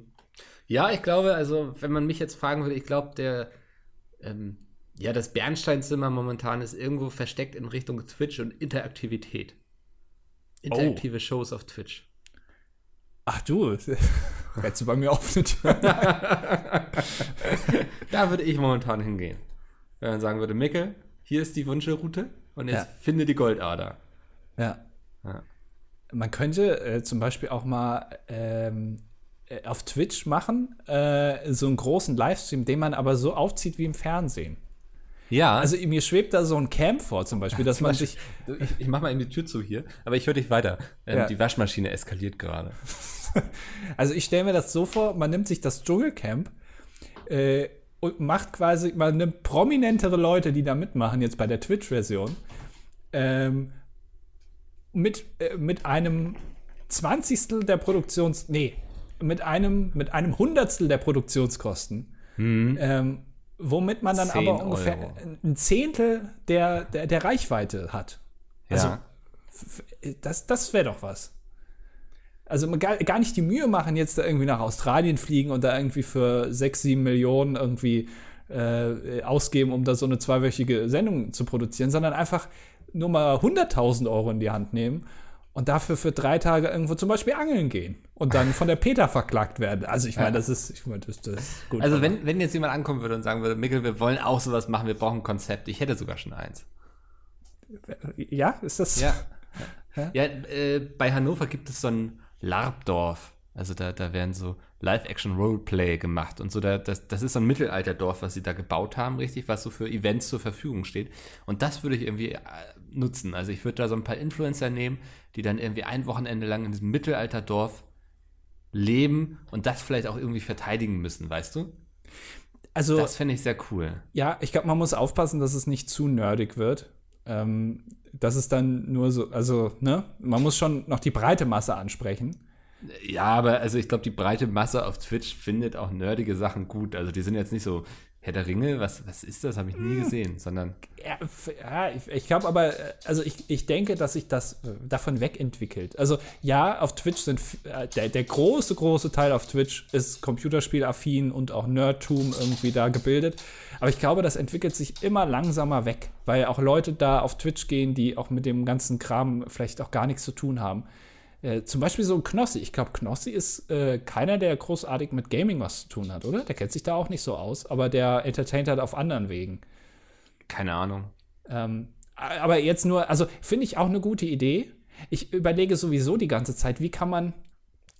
Ja, ich glaube, also, wenn man mich jetzt fragen würde, ich glaube, der, ähm, ja, das Bernsteinzimmer momentan ist irgendwo versteckt in Richtung Twitch und Interaktivität. Interaktive oh. Shows auf Twitch. Ach du, rennst du bei mir auf eine Tür? da würde ich momentan hingehen. Wenn man sagen würde, Mickel, hier ist die Wunschelroute und jetzt ja. finde die Goldader. Ja. ja. Man könnte äh, zum Beispiel auch mal ähm, äh, auf Twitch machen, äh, so einen großen Livestream, den man aber so aufzieht wie im Fernsehen. Ja. Also mir schwebt da so ein Camp vor zum Beispiel, dass zum man sich. Ich, ich mach mal eben die Tür zu hier, aber ich höre dich weiter. Ähm, ja. Die Waschmaschine eskaliert gerade. also ich stelle mir das so vor, man nimmt sich das Dschungelcamp äh, und macht quasi, man nimmt prominentere Leute, die da mitmachen, jetzt bei der Twitch-Version, ähm, mit, äh, mit einem Zwanzigstel der Produktions, nee, mit einem, mit einem Hundertstel der Produktionskosten. Mhm. Ähm, womit man dann aber ungefähr Euro. ein Zehntel der, der, der Reichweite hat. Also, ja. das, das wäre doch was. Also gar, gar nicht die Mühe machen, jetzt da irgendwie nach Australien fliegen und da irgendwie für sechs, sieben Millionen irgendwie äh, ausgeben, um da so eine zweiwöchige Sendung zu produzieren, sondern einfach nur mal 100.000 Euro in die Hand nehmen und dafür für drei Tage irgendwo zum Beispiel angeln gehen und dann von der Peter verklagt werden. Also ich meine, ja. das ist, ich meine, das, das ist gut. Also wenn, wenn jetzt jemand ankommen würde und sagen würde, Mikkel, wir wollen auch sowas machen, wir brauchen ein Konzept. Ich hätte sogar schon eins. Ja, ist das? Ja. Ja, ja äh, bei Hannover gibt es so ein Larbdorf. Also da, da werden so Live-Action-Roleplay gemacht und so. Da, das, das ist so ein Mittelalterdorf, was sie da gebaut haben, richtig, was so für Events zur Verfügung steht. Und das würde ich irgendwie äh, nutzen. Also ich würde da so ein paar Influencer nehmen, die dann irgendwie ein Wochenende lang in diesem Mittelalterdorf leben und das vielleicht auch irgendwie verteidigen müssen, weißt du? Also, das fände ich sehr cool. Ja, ich glaube, man muss aufpassen, dass es nicht zu nerdig wird. Ähm, das ist dann nur so, also, ne, man muss schon noch die breite Masse ansprechen. Ja, aber also ich glaube, die breite Masse auf Twitch findet auch nerdige Sachen gut. Also die sind jetzt nicht so Herr der Ringe, was, was ist das? Habe ich nie hm. gesehen, sondern. Ja, ich, ich glaube aber, also ich, ich denke, dass sich das äh, davon wegentwickelt. Also ja, auf Twitch sind äh, der, der große, große Teil auf Twitch ist computerspielaffin und auch Nerdtum irgendwie da gebildet. Aber ich glaube, das entwickelt sich immer langsamer weg, weil auch Leute da auf Twitch gehen, die auch mit dem ganzen Kram vielleicht auch gar nichts zu tun haben. Äh, zum Beispiel so ein Knossi. Ich glaube, Knossi ist äh, keiner, der großartig mit Gaming was zu tun hat, oder? Der kennt sich da auch nicht so aus, aber der entertaint halt auf anderen Wegen. Keine Ahnung. Ähm, aber jetzt nur, also finde ich auch eine gute Idee. Ich überlege sowieso die ganze Zeit, wie kann man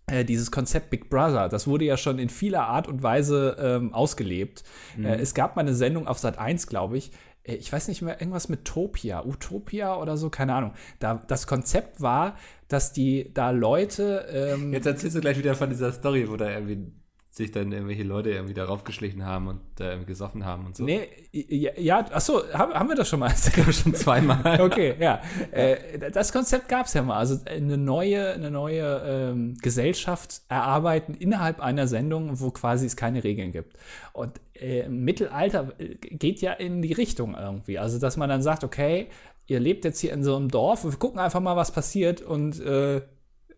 äh, dieses Konzept Big Brother, das wurde ja schon in vieler Art und Weise ähm, ausgelebt. Mhm. Äh, es gab mal eine Sendung auf Sat 1, glaube ich, äh, ich weiß nicht mehr, irgendwas mit Topia, Utopia oder so, keine Ahnung. Da, das Konzept war, dass die da Leute. Ähm Jetzt erzählst du gleich wieder von dieser Story, wo da irgendwie sich dann irgendwelche Leute irgendwie darauf geschlichen haben und irgendwie gesoffen haben und so. Nee, ja, ja achso, haben, haben wir das schon mal? Ich glaube schon zweimal. okay, ja. Äh, das Konzept gab es ja mal. Also eine neue, eine neue ähm, Gesellschaft erarbeiten innerhalb einer Sendung, wo quasi es keine Regeln gibt. Und äh, Mittelalter äh, geht ja in die Richtung irgendwie. Also, dass man dann sagt, okay, ihr lebt jetzt hier in so einem Dorf, wir gucken einfach mal, was passiert und äh,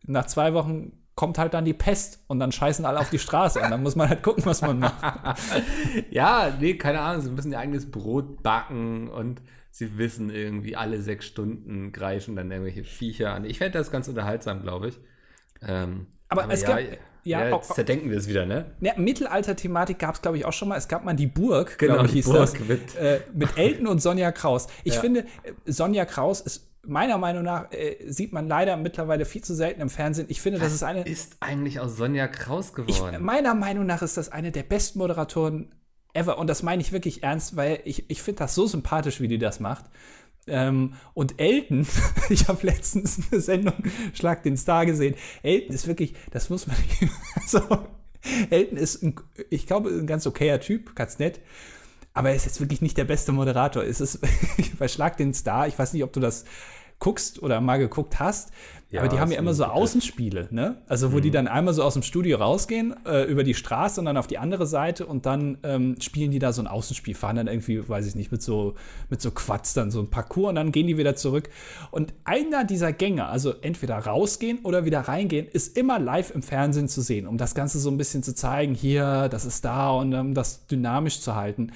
nach zwei Wochen kommt halt dann die Pest und dann scheißen alle auf die Straße und dann muss man halt gucken, was man macht. ja, nee, keine Ahnung, sie müssen ihr eigenes Brot backen und sie wissen irgendwie alle sechs Stunden greifen dann irgendwelche Viecher an. Ich fände das ganz unterhaltsam, glaube ich. Ähm, aber, aber, es ja, gab, ja, ja, jetzt zerdenken wir es wieder, ne? Ja, Mittelalter-Thematik gab es, glaube ich, auch schon mal. Es gab mal die Burg, genau, ich, die Burg das, mit, äh, mit Elton und Sonja Kraus. Ich ja. finde, Sonja Kraus ist meiner Meinung nach äh, sieht man leider mittlerweile viel zu selten im Fernsehen. Ich finde, das ist eine. ist eigentlich aus Sonja Kraus Ich, geworden? meiner Meinung nach ist das eine der besten Moderatoren ever. Und das meine ich wirklich ernst, weil ich, ich finde das so sympathisch, wie die das macht. Ähm, und Elton, ich habe letztens eine Sendung Schlag den Star gesehen. Elton ist wirklich, das muss man. Also, Elton ist, ein, ich glaube, ein ganz okayer Typ, ganz nett. Aber er ist jetzt wirklich nicht der beste Moderator. Es ist bei Schlag den Star, ich weiß nicht, ob du das guckst oder mal geguckt hast, Ja, aber die haben ja immer so. Außenspiele, ne? Also wo die dann einmal so aus dem Studio rausgehen, äh, über die Straße und dann auf die andere Seite und dann ähm, spielen die da so ein Außenspiel, fahren dann irgendwie, weiß ich nicht, mit so, mit so Quads dann so ein Parcours und dann gehen die wieder zurück. Und einer dieser Gänge, also entweder rausgehen oder wieder reingehen, ist immer live im Fernsehen zu sehen, um das Ganze so ein bisschen zu zeigen, hier, das ist da und um das dynamisch zu halten.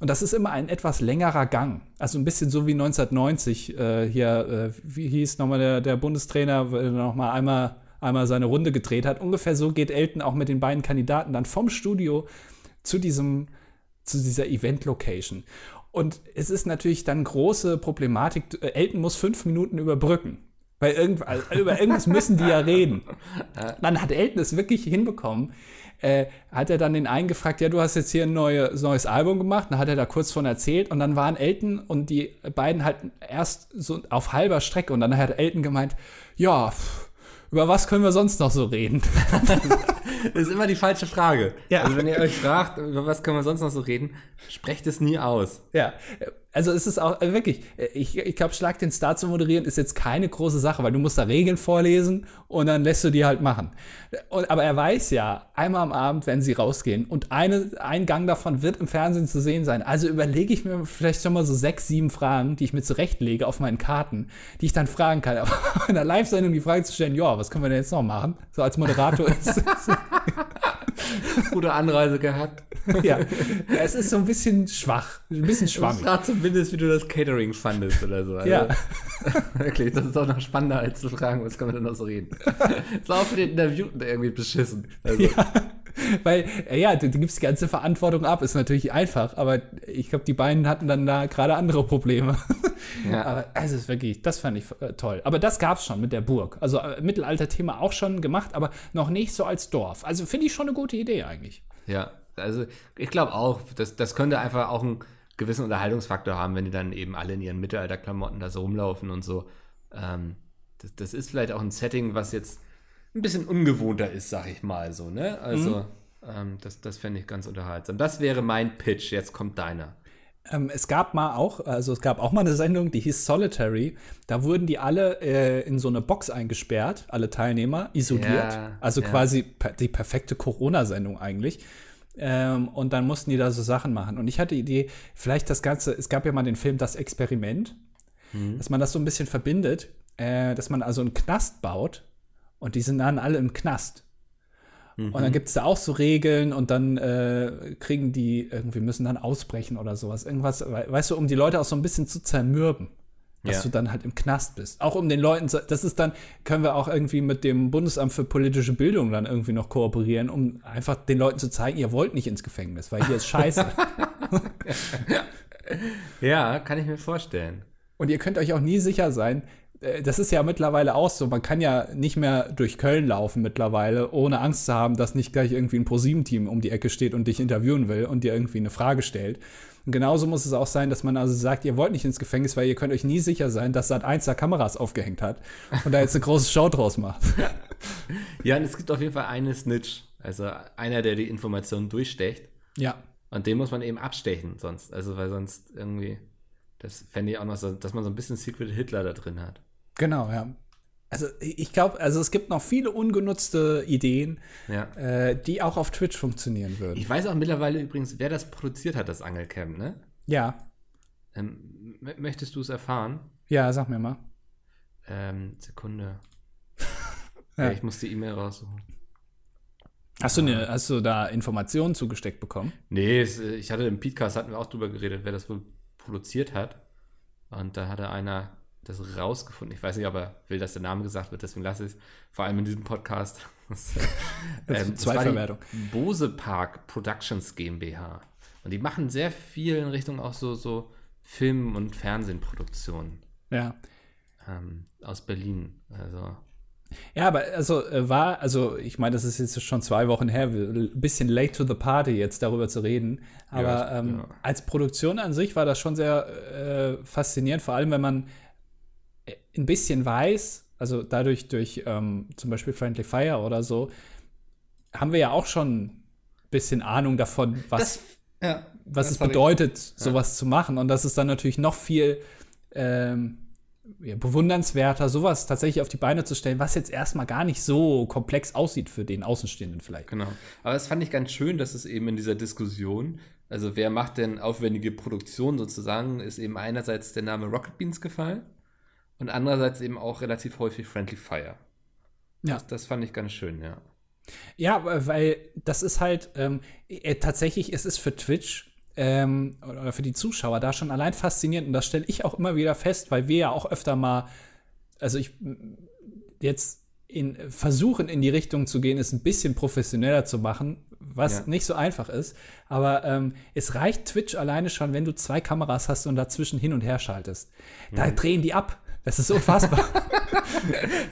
Und das ist immer ein etwas längerer Gang. Also ein bisschen so wie 1990 äh, hier, äh, wie hieß nochmal der, der Bundestrainer, weil er nochmal einmal, einmal seine Runde gedreht hat. Ungefähr so geht Elton auch mit den beiden Kandidaten dann vom Studio zu diesem, zu dieser Event-Location. Und es ist natürlich dann große Problematik. äh, Elton muss fünf Minuten überbrücken. Weil irgend, also über irgendwas müssen die ja reden. Dann hat Elton es wirklich hinbekommen. Äh, hat er dann den einen gefragt, ja, du hast jetzt hier ein neue, neues Album gemacht. Dann hat er da kurz von erzählt. Und dann waren Elton und die beiden halt erst so auf halber Strecke. Und dann hat Elton gemeint, ja, über was können wir sonst noch so reden? Das ist immer die falsche Frage. Ja. Also wenn ihr euch fragt, über was können wir sonst noch so reden, sprecht es nie aus. Ja, also es ist auch äh, wirklich, äh, ich, ich glaube, Schlag den Star zu moderieren ist jetzt keine große Sache, weil du musst da Regeln vorlesen und dann lässt du die halt machen. Und, aber er weiß ja, einmal am Abend werden sie rausgehen und eine, ein Gang davon wird im Fernsehen zu sehen sein. Also überlege ich mir vielleicht schon mal so sechs, sieben Fragen, die ich mir zurechtlege auf meinen Karten, die ich dann fragen kann. Aber in der Live-Sendung die Frage zu stellen, ja, was können wir denn jetzt noch machen? So als Moderator ist Gute Anreise gehabt. ja, es ist so ein bisschen schwach, ein bisschen schwammig. Frag zumindest, wie du das Catering fandest oder so. Also, Ja. Wirklich, das ist auch noch spannender, als zu fragen, was können wir denn noch so reden. ist auch für den Interviewten irgendwie beschissen. Also, Ja, weil, äh, ja, du, du gibst die ganze Verantwortung ab, ist natürlich einfach, aber ich glaube, die beiden hatten dann da gerade andere Probleme. Ja. Aber es ist wirklich, das fand ich äh, toll. Aber das gab es schon mit der Burg. Also äh, Mittelalter-Thema auch schon gemacht, aber noch nicht so als Dorf. Also finde ich schon eine gute Idee eigentlich. Ja, also ich glaube auch, das, das könnte einfach auch einen gewissen Unterhaltungsfaktor haben, wenn die dann eben alle in ihren Mittelalterklamotten da so rumlaufen und so. Ähm, das, das ist vielleicht auch ein Setting, was jetzt ein bisschen ungewohnter ist, sag ich mal so, ne? Also, ähm, das, das fände ich ganz unterhaltsam. Das wäre mein Pitch, jetzt kommt deiner. Ähm, es gab mal auch, also es gab auch mal eine Sendung, die hieß Solitary. Da wurden die alle äh, in so eine Box eingesperrt, alle Teilnehmer, isoliert. Ja, also ja. quasi per die perfekte Corona-Sendung eigentlich. Ähm, und dann mussten die da so Sachen machen. Und ich hatte die Idee, vielleicht das Ganze, es gab ja mal den Film Das Experiment, dass man das so ein bisschen verbindet, äh, dass man also einen Knast baut und die sind dann alle im Knast. Und dann gibt es da auch so Regeln und dann äh, kriegen die irgendwie, müssen dann ausbrechen oder sowas. Irgendwas, we- weißt du, um die Leute auch so ein bisschen zu zermürben. Dass Ja. du dann halt im Knast bist. Auch um den Leuten, zu- das ist dann, können wir auch irgendwie mit dem Bundesamt für politische Bildung dann irgendwie noch kooperieren, um einfach den Leuten zu zeigen, ihr wollt nicht ins Gefängnis, weil hier ist Scheiße. Ja, kann ich mir vorstellen. Und ihr könnt euch auch nie sicher sein, das ist ja mittlerweile auch so, man kann ja nicht mehr durch Köln laufen mittlerweile, ohne Angst zu haben, dass nicht gleich irgendwie ein ProSieben-Team um die Ecke steht und dich interviewen will und dir irgendwie eine Frage stellt. Und genauso muss es auch sein, dass man also sagt, ihr wollt nicht ins Gefängnis, weil ihr könnt euch nie sicher sein, dass Sat 1 da Kameras aufgehängt hat und da jetzt eine große Show draus macht. Ja, und es gibt auf jeden Fall einen Snitch, also einer, der die Informationen durchstecht. Ja. Und den muss man eben abstechen sonst. Also, weil sonst irgendwie, das fände ich auch noch so, dass man so ein bisschen Secret Hitler da drin hat. Genau, ja. Also ich glaube, also es gibt noch viele ungenutzte Ideen, Ja. äh, die auch auf Twitch funktionieren würden. Ich weiß auch mittlerweile übrigens, wer das produziert hat, das Angelcamp, ne? Ja, Ähm, möchtest du es erfahren? ja, sag mir mal. Ähm, Sekunde. Ja. Ja. ich muss die E-Mail raussuchen. Hast du, ne, hast du da Informationen zugesteckt bekommen? Nee, es, äh, ich hatte im Podcast, hatten wir auch drüber geredet, wer das wohl produziert hat. Und da hatte einer das rausgefunden. Ich weiß nicht, ob er will, dass der Name gesagt wird, deswegen lasse ich es. Vor allem in diesem Podcast. Ähm, Zweitverwertung. Bose Park Productions GmbH. Und die machen sehr viel in Richtung auch so, so Film- und Fernsehproduktionen. Ja. ähm, aus Berlin. Also. Ja, aber also äh, war, also ich meine, das ist jetzt schon zwei Wochen her, ein bisschen late to the party jetzt darüber zu reden. Aber ja, ähm, ja. als Produktion an sich war das schon sehr äh, faszinierend, vor allem wenn man ein bisschen weiß, also dadurch durch ähm, zum Beispiel Friendly Fire oder so, haben wir ja auch schon ein bisschen Ahnung davon, was, das, ja, was es bedeutet, sowas zu machen. Und das ist dann natürlich noch viel ähm, ja, bewundernswerter, sowas tatsächlich auf die Beine zu stellen, was jetzt erstmal gar nicht so komplex aussieht für den Außenstehenden vielleicht. Genau. Aber das fand ich ganz schön, dass es eben in dieser Diskussion, also wer macht denn aufwendige Produktion sozusagen, ist eben einerseits der Name Rocket Beans gefallen und andererseits eben auch relativ häufig Friendly Fire. Ja. Das, das fand ich ganz schön, ja. Ja, weil das ist halt ähm, äh, tatsächlich, es ist für Twitch ähm, oder für die Zuschauer da schon allein faszinierend. Und das stelle ich auch immer wieder fest, weil wir ja auch öfter mal, also ich jetzt in, versuchen in die Richtung zu gehen, es ein bisschen professioneller zu machen, was ja. nicht so einfach ist. Aber ähm, es reicht Twitch alleine schon, wenn du zwei Kameras hast und dazwischen hin und her schaltest. Da mhm. drehen die ab. Das ist unfassbar.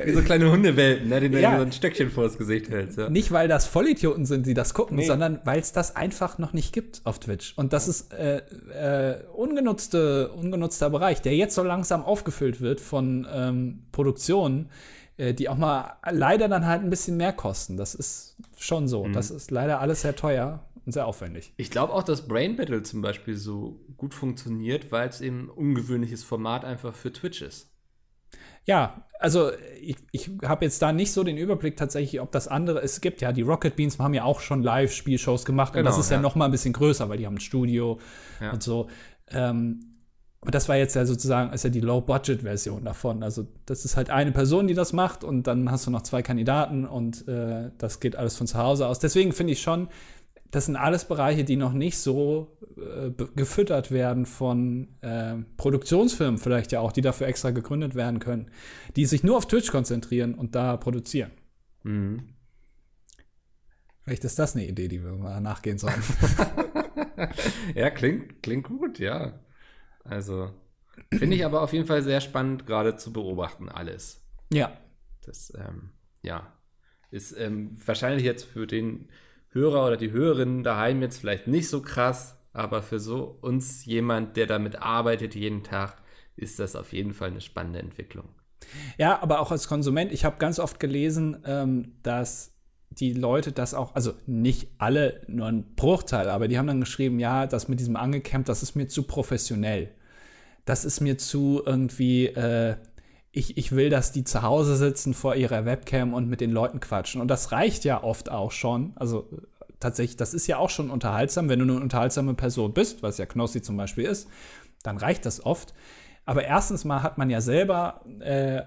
Wie so kleine Hundewelpen, ne, denen du ja. so ein Stöckchen vor das Gesicht hältst. Ja. Nicht, weil das Vollidioten sind, die das gucken, nee. sondern weil es das einfach noch nicht gibt auf Twitch. Und das ist äh, äh, ungenutzte, ungenutzter Bereich, der jetzt so langsam aufgefüllt wird von ähm, Produktionen, äh, die auch mal leider dann halt ein bisschen mehr kosten. Das ist schon so. Mhm. Das ist leider alles sehr teuer und sehr aufwendig. Ich glaube auch, dass Brain Battle zum Beispiel so gut funktioniert, weil es eben ein ungewöhnliches Format einfach für Twitch ist. Ja, also ich, ich habe jetzt da nicht so den Überblick tatsächlich, ob das andere, es gibt ja, die Rocket Beans haben ja auch schon Live-Spielshows gemacht genau, und das ist ja, ja noch mal ein bisschen größer, weil die haben ein Studio ja. und so. Ähm, und das war jetzt ja sozusagen, ist ja die Low-Budget-Version davon. Also das ist halt eine Person, die das macht und dann hast du noch zwei Kandidaten und äh, das geht alles von zu Hause aus. Deswegen finde ich schon, das sind alles Bereiche, die noch nicht so äh, gefüttert werden von äh, Produktionsfirmen vielleicht ja auch, die dafür extra gegründet werden können, die sich nur auf Twitch konzentrieren und da produzieren. Mhm. Vielleicht ist das eine Idee, die wir mal nachgehen sollen. ja, klingt, klingt gut, ja. Also finde ich aber auf jeden Fall sehr spannend, gerade zu beobachten, alles. Ja. Das, ähm, ja, ist ähm, wahrscheinlich jetzt für den Hörer oder die Hörerinnen daheim jetzt vielleicht nicht so krass, aber für so uns jemand, der damit arbeitet jeden Tag, ist das auf jeden Fall eine spannende Entwicklung. Ja, aber auch als Konsument, ich habe ganz oft gelesen, ähm, dass die Leute das auch, also nicht alle, nur ein Bruchteil, aber die haben dann geschrieben, ja, das mit diesem Angecamp, das ist mir zu professionell. Das ist mir zu irgendwie, äh, ich, ich will, dass die zu Hause sitzen vor ihrer Webcam und mit den Leuten quatschen. Und das reicht ja oft auch schon. Also tatsächlich, das ist ja auch schon unterhaltsam. Wenn du eine unterhaltsame Person bist, was ja Knossi zum Beispiel ist, dann reicht das oft. Aber erstens mal hat man ja selber äh,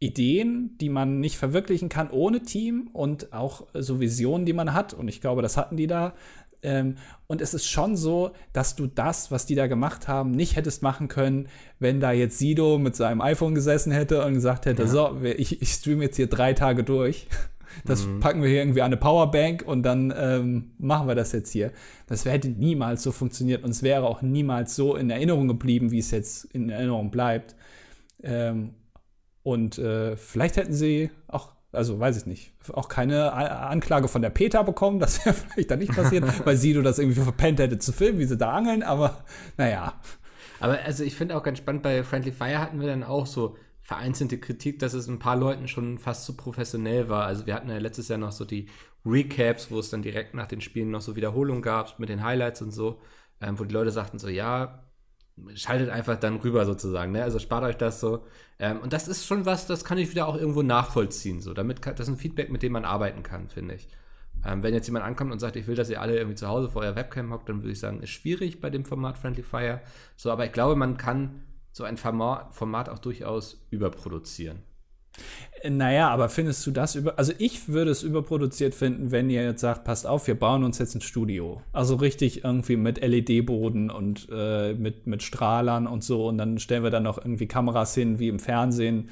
Ideen, die man nicht verwirklichen kann ohne Team und auch so Visionen, die man hat. Und ich glaube, das hatten die da. Ähm, und es ist schon so, dass du das, was die da gemacht haben, nicht hättest machen können, wenn da jetzt Sido mit seinem iPhone gesessen hätte und gesagt hätte, ja. so, ich, ich streame jetzt hier drei Tage durch. Das mhm. packen wir hier irgendwie an eine Powerbank und dann ähm, machen wir das jetzt hier. Das hätte niemals so funktioniert und es wäre auch niemals so in Erinnerung geblieben, wie es jetzt in Erinnerung bleibt. Ähm, und äh, vielleicht hätten sie auch also weiß ich nicht, auch keine Anklage von der Peter bekommen, das wäre vielleicht dann nicht passiert, weil Sido das irgendwie verpennt hätte zu filmen, wie sie da angeln, aber naja. Aber also ich finde auch ganz spannend, bei Friendly Fire hatten wir dann auch so vereinzelte Kritik, dass es ein paar Leuten schon fast zu professionell war. Also wir hatten ja letztes Jahr noch so die Recaps, wo es dann direkt nach den Spielen noch so Wiederholungen gab mit den Highlights und so, ähm, wo die Leute sagten so, ja, schaltet einfach dann rüber sozusagen, ne? Also spart euch das so. Ähm, und das ist schon was, das kann ich wieder auch irgendwo nachvollziehen. So, damit kann, das ist ein Feedback, mit dem man arbeiten kann, finde ich. Ähm, wenn jetzt jemand ankommt und sagt, ich will, dass ihr alle irgendwie zu Hause vor eurer Webcam hockt, dann würde ich sagen, ist schwierig bei dem Format Friendly Fire. So, aber ich glaube, man kann so ein Format, Format auch durchaus überproduzieren. Naja, aber findest du das über. Also, ich würde es überproduziert finden, wenn ihr jetzt sagt, passt auf, wir bauen uns jetzt ein Studio. Also richtig irgendwie mit LED-Boden und äh, mit, mit Strahlern und so. Und dann stellen wir dann noch irgendwie Kameras hin, wie im Fernsehen.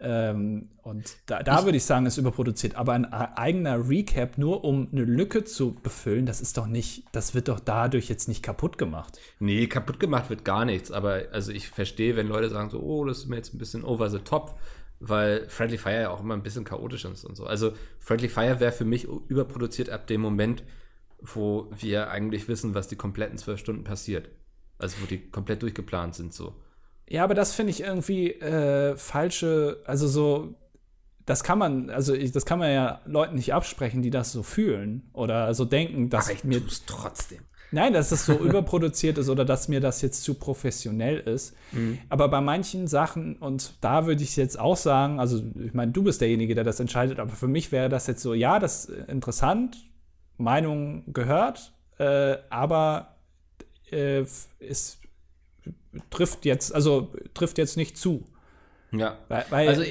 Ähm, und da, da würde ich sagen, ist überproduziert. Aber ein eigener Recap, nur um eine Lücke zu befüllen, das ist doch nicht, das wird doch dadurch jetzt nicht kaputt gemacht. Nee, kaputt gemacht wird gar nichts. Aber also ich verstehe, wenn Leute sagen so, oh, das ist mir jetzt ein bisschen over the top, weil Friendly Fire ja auch immer ein bisschen chaotisch ist und so. Also Friendly Fire wäre für mich überproduziert ab dem Moment, wo wir eigentlich wissen, was die kompletten zwölf Stunden passiert. Also wo die komplett durchgeplant sind so. Ja, aber das finde ich irgendwie äh, falsche, also so, das kann man, also ich, das kann man ja Leuten nicht absprechen, die das so fühlen oder so denken, dass aber ich mir trotzdem. Nein, dass das so überproduziert ist oder dass mir das jetzt zu professionell ist. Mhm. Aber bei manchen Sachen, und da würde ich jetzt auch sagen, also ich meine, du bist derjenige, der das entscheidet, aber für mich wäre das jetzt so, ja, das ist interessant, Meinung gehört, äh, aber äh, ist trifft jetzt, also trifft jetzt nicht zu. Ja. Weil, weil also,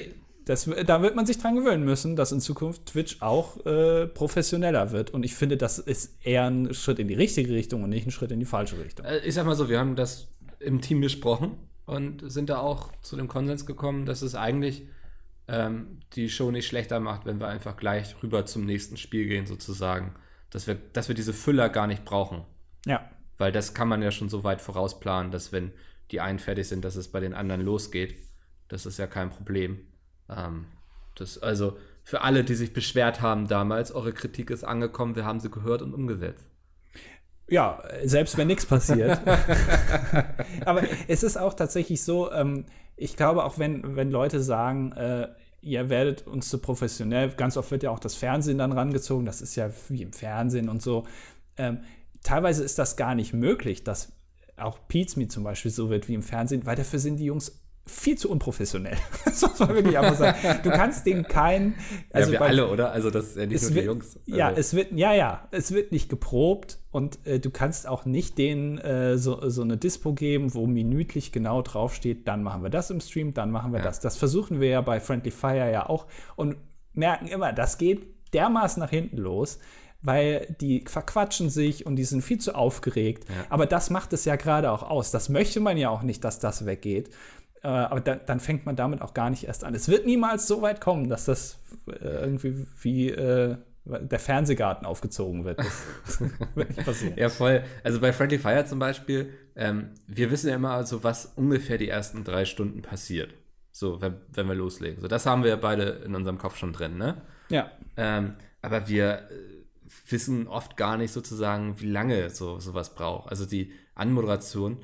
das, da wird man sich dran gewöhnen müssen, dass in Zukunft Twitch auch äh, professioneller wird. Und ich finde, das ist eher ein Schritt in die richtige Richtung und nicht ein Schritt in die falsche Richtung. Äh, ich sag mal so, wir haben das im Team besprochen und sind da auch zu dem Konsens gekommen, dass es eigentlich ähm, die Show nicht schlechter macht, wenn wir einfach gleich rüber zum nächsten Spiel gehen, sozusagen. Dass wir, dass wir diese Füller gar nicht brauchen. Ja. Weil das kann man ja schon so weit vorausplanen, dass wenn die einen fertig sind, dass es bei den anderen losgeht. Das ist ja kein Problem. Ähm, das, also für alle, die sich beschwert haben damals, eure Kritik ist angekommen, wir haben sie gehört und umgesetzt. Ja, selbst wenn nichts passiert. Aber es ist auch tatsächlich so, ähm, ich glaube, auch wenn, wenn Leute sagen, äh, ihr werdet uns zu professionell, ganz oft wird ja auch das Fernsehen dann rangezogen, das ist ja wie im Fernsehen und so. Ähm, teilweise ist das gar nicht möglich, dass auch Me zum Beispiel so wird wie im Fernsehen, weil dafür sind die Jungs viel zu unprofessionell. das muss man wirklich einfach sagen. Du kannst denen keinen. Also ja, wir alle, oder? Also das ist ja nicht nur wird, die Jungs. Also. Ja, es wird, ja, ja, es wird nicht geprobt und äh, du kannst auch nicht denen äh, so, so eine Dispo geben, wo minütlich genau draufsteht, dann machen wir das im Stream, dann machen wir ja. das. Das versuchen wir ja bei Friendly Fire ja auch und merken immer, das geht dermaßen nach hinten los weil die verquatschen sich und die sind viel zu aufgeregt. Ja. Aber das macht es ja gerade auch aus. Das möchte man ja auch nicht, dass das weggeht. Äh, aber da, dann fängt man damit auch gar nicht erst an. Es wird niemals so weit kommen, dass das äh, irgendwie wie äh, der Fernsehgarten aufgezogen wird. Das wird nicht passieren. Ja, voll. Also bei Friendly Fire zum Beispiel, ähm, wir wissen ja immer also, was ungefähr die ersten drei Stunden passiert. So, wenn, wenn wir loslegen. So, das haben wir beide in unserem Kopf schon drin, ne? Ja. Ähm, aber wir wissen oft gar nicht sozusagen, wie lange so sowas braucht. Also die Anmoderation,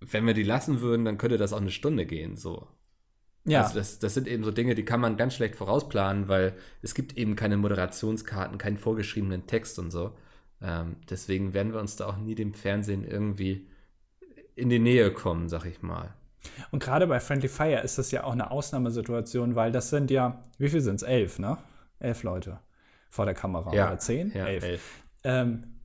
wenn wir die lassen würden, dann könnte das auch eine Stunde gehen, so. Ja. Also das, das sind eben so Dinge, die kann man ganz schlecht vorausplanen, weil es gibt eben keine Moderationskarten, keinen vorgeschriebenen Text und so. Ähm, deswegen werden wir uns da auch nie dem Fernsehen irgendwie in die Nähe kommen, sag ich mal. Und gerade bei Friendly Fire ist das ja auch eine Ausnahmesituation, weil das sind ja, wie viel sind es? Elf, ne? Elf Leute vor der Kamera. Ja, oder zehn? Ja, elf. elf. Ähm,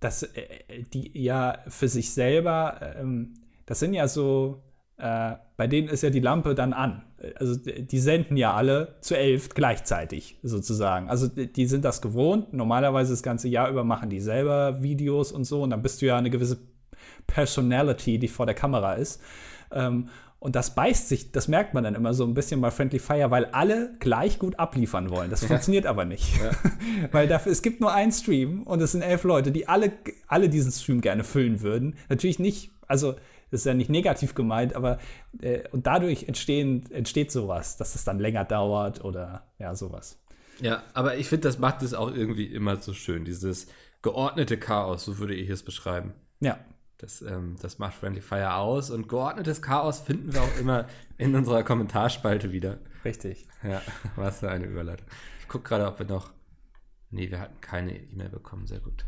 das, äh, die ja für sich selber, ähm, das sind ja so, äh, bei denen ist ja die Lampe dann an. Also die senden ja alle zu elf gleichzeitig sozusagen. Also die sind das gewohnt. Normalerweise das ganze Jahr über machen die selber Videos und so. Und dann bist du ja eine gewisse Personality, die vor der Kamera ist. Ähm, und das beißt sich, das merkt man dann immer so ein bisschen bei Friendly Fire, weil alle gleich gut abliefern wollen. Das funktioniert aber nicht. Ja. weil dafür, es gibt nur einen Stream und es sind elf Leute, die alle, alle diesen Stream gerne füllen würden. Natürlich nicht, also das ist ja nicht negativ gemeint, aber äh, und dadurch entstehen, entsteht sowas, dass es dann länger dauert oder ja, sowas. Ja, aber ich finde, das macht es auch irgendwie immer so schön, dieses geordnete Chaos, so würde ich es beschreiben. Ja, das, ähm, das macht Friendly Fire aus und geordnetes Chaos finden wir auch immer in unserer Kommentarspalte wieder. Richtig. Ja, was für eine Überleitung. Ich gucke gerade, ob wir noch. Nee, wir hatten keine E-Mail bekommen. Sehr gut.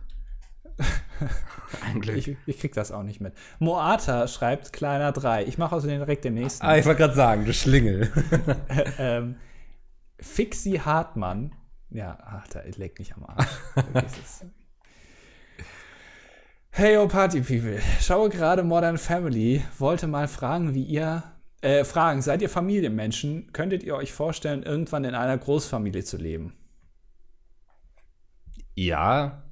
Eigentlich. Ich, ich krieg das auch nicht mit. Moata schreibt kleiner 3. Ich mache außerdem direkt den nächsten. Ah, ich wollte gerade sagen, du Schlingel. ähm, Fixi Hartmann. Ja, ach, da legt mich am Arsch. Hey, oh Party People. Schaue gerade Modern Family. Wollte mal fragen, wie ihr. Äh, fragen, seid ihr Familienmenschen? Könntet ihr euch vorstellen, irgendwann in einer Großfamilie zu leben? Ja,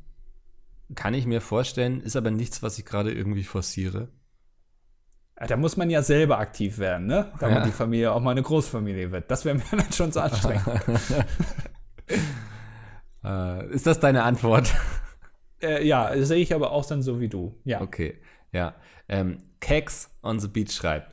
kann ich mir vorstellen, ist aber nichts, was ich gerade irgendwie forciere. Da muss man ja selber aktiv werden, ne? Damit Ja. die Familie auch mal eine Großfamilie wird. Das wäre mir dann schon so anstrengend. Äh, ist das deine Antwort? äh, ja, sehe ich aber auch dann so wie du. Ja. Okay, ja. Ähm, Kex on the Beach schreibt: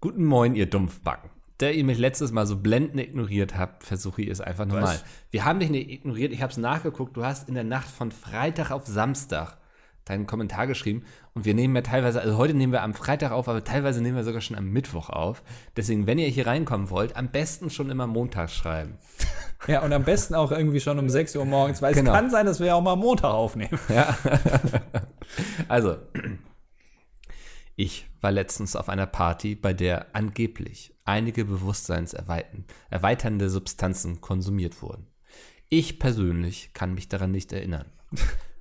Guten Moin, ihr Dumpfbacken. Der ihr mich letztes Mal so blendend ignoriert habt, versuche ich es einfach nochmal. Wir haben dich nicht ignoriert, ich habe es nachgeguckt. Du hast in der Nacht von Freitag auf Samstag deinen Kommentar geschrieben und wir nehmen ja teilweise, also heute nehmen wir am Freitag auf, aber teilweise nehmen wir sogar schon am Mittwoch auf. Deswegen, wenn ihr hier reinkommen wollt, am besten schon immer montags schreiben. Ja, und am besten auch irgendwie schon um 6 Uhr morgens, weil Genau. es kann sein, dass wir auch mal Montag aufnehmen. Also, ich war letztens auf einer Party, bei der angeblich einige bewusstseinserweiternde Substanzen konsumiert wurden. Ich persönlich kann mich daran nicht erinnern.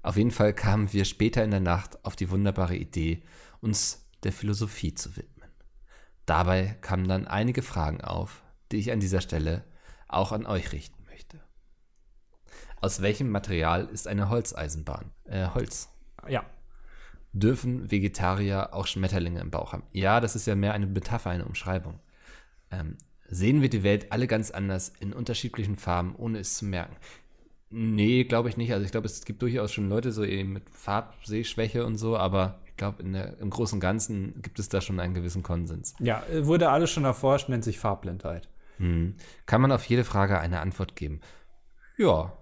Auf jeden Fall kamen wir später in der Nacht auf die wunderbare Idee, uns der Philosophie zu widmen. Dabei kamen dann einige Fragen auf, die ich an dieser Stelle auch an euch richten möchte. Aus welchem Material ist eine Holzeisenbahn? Äh, Holz. Ja. Dürfen Vegetarier auch Schmetterlinge im Bauch haben? Ja, das ist ja mehr eine Metapher, eine Umschreibung. Ähm, sehen wir die Welt alle ganz anders in unterschiedlichen Farben, ohne es zu merken? Nee, glaube ich nicht. Also ich glaube, es gibt durchaus schon Leute so eben mit Farbsehschwäche und so, aber ich glaube, in der- im Großen und Ganzen gibt es da schon einen gewissen Konsens. Ja, äh, wurde alles schon erforscht, nennt sich Farbblindheit. Hm. Kann man auf jede Frage eine Antwort geben? Ja.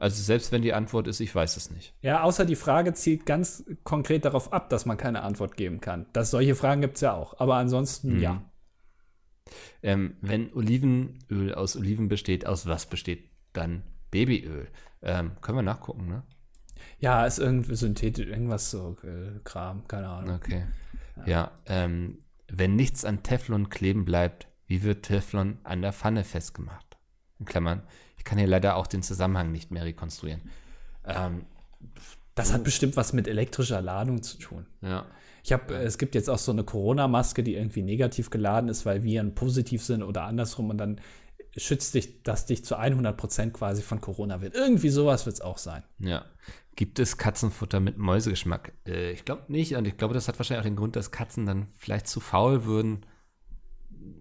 Also selbst wenn die Antwort ist, ich weiß es nicht. Ja, außer die Frage zielt ganz konkret darauf ab, dass man keine Antwort geben kann. Das, solche Fragen gibt es ja auch. Aber ansonsten, Mhm. ja. Ähm, wenn Olivenöl aus Oliven besteht, aus was besteht dann Babyöl? Ähm, können wir nachgucken, ne? Ja, ist irgendwie synthetisch, irgendwas so äh, Kram, keine Ahnung. Okay. Ja, ähm, wenn nichts an Teflon kleben bleibt, wie wird Teflon an der Pfanne festgemacht? In Klammern, ich kann hier leider auch den Zusammenhang nicht mehr rekonstruieren. Ähm, Das hat bestimmt was mit elektrischer Ladung zu tun. ja. Ich habe, es gibt jetzt auch so eine Corona-Maske, die irgendwie negativ geladen ist, weil Viren positiv sind oder andersrum und dann schützt dich, dass dich zu 100% quasi von Corona wird. Irgendwie sowas wird es auch sein. Ja. Gibt es Katzenfutter mit Mäusegeschmack? Äh, ich glaube nicht. Und ich glaube, das hat wahrscheinlich auch den Grund, dass Katzen dann vielleicht zu faul würden,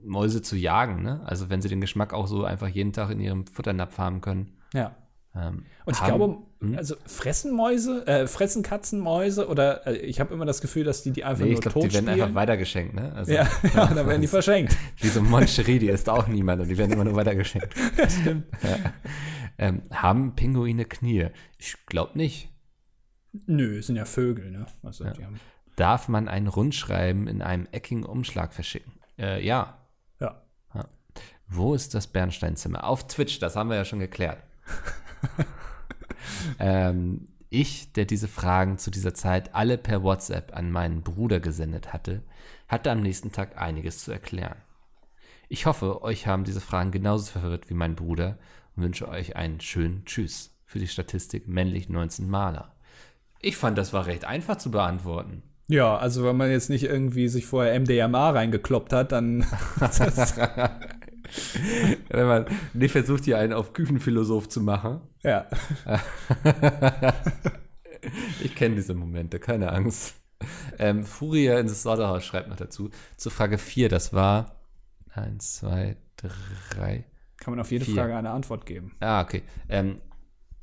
Mäuse zu jagen. Ne? Also wenn sie den Geschmack auch so einfach jeden Tag in ihrem Futternapf haben können. Ja. Ähm, Und ich haben- glaube, Hm? also fressen Mäuse, äh, fressen Katzen Mäuse oder äh, ich habe immer das Gefühl, dass die die einfach Nee, nur ich glaube, tot die werden spielen. einfach weitergeschenkt. Ne? Also, ja, ja, dann werden die verschenkt. Wie so Moncherie, die ist auch niemand und die werden immer nur weitergeschenkt. Stimmt. Ja. Ähm, haben Pinguine Knie? Ich glaube nicht. Nö, es sind ja Vögel, ne? Also Ja. die haben, Darf man ein Rundschreiben in einem eckigen Umschlag verschicken? Äh, ja. ja. Wo ist das Bernsteinzimmer? Auf Twitch, das haben wir ja schon geklärt. ähm, ich, der diese Fragen zu dieser Zeit alle per WhatsApp an meinen Bruder gesendet hatte, hatte am nächsten Tag einiges zu erklären. Ich hoffe, euch haben diese Fragen genauso verwirrt wie mein Bruder und wünsche euch einen schönen Tschüss für die Statistik männlich 19 Maler. Ich fand, das war recht einfach zu beantworten. Ja, also wenn man jetzt nicht irgendwie sich vorher MDMA reingekloppt hat, dann Wenn man nicht versucht, hier einen auf Küchenphilosoph zu machen. ja. Ich kenne diese Momente, keine Angst. Ähm, Furia in the Slaughterhouse schreibt noch dazu. Zur Frage 4, das war 1, 2, 3. Kann man auf jede Vier. Frage eine Antwort geben. Ah, okay. Ähm,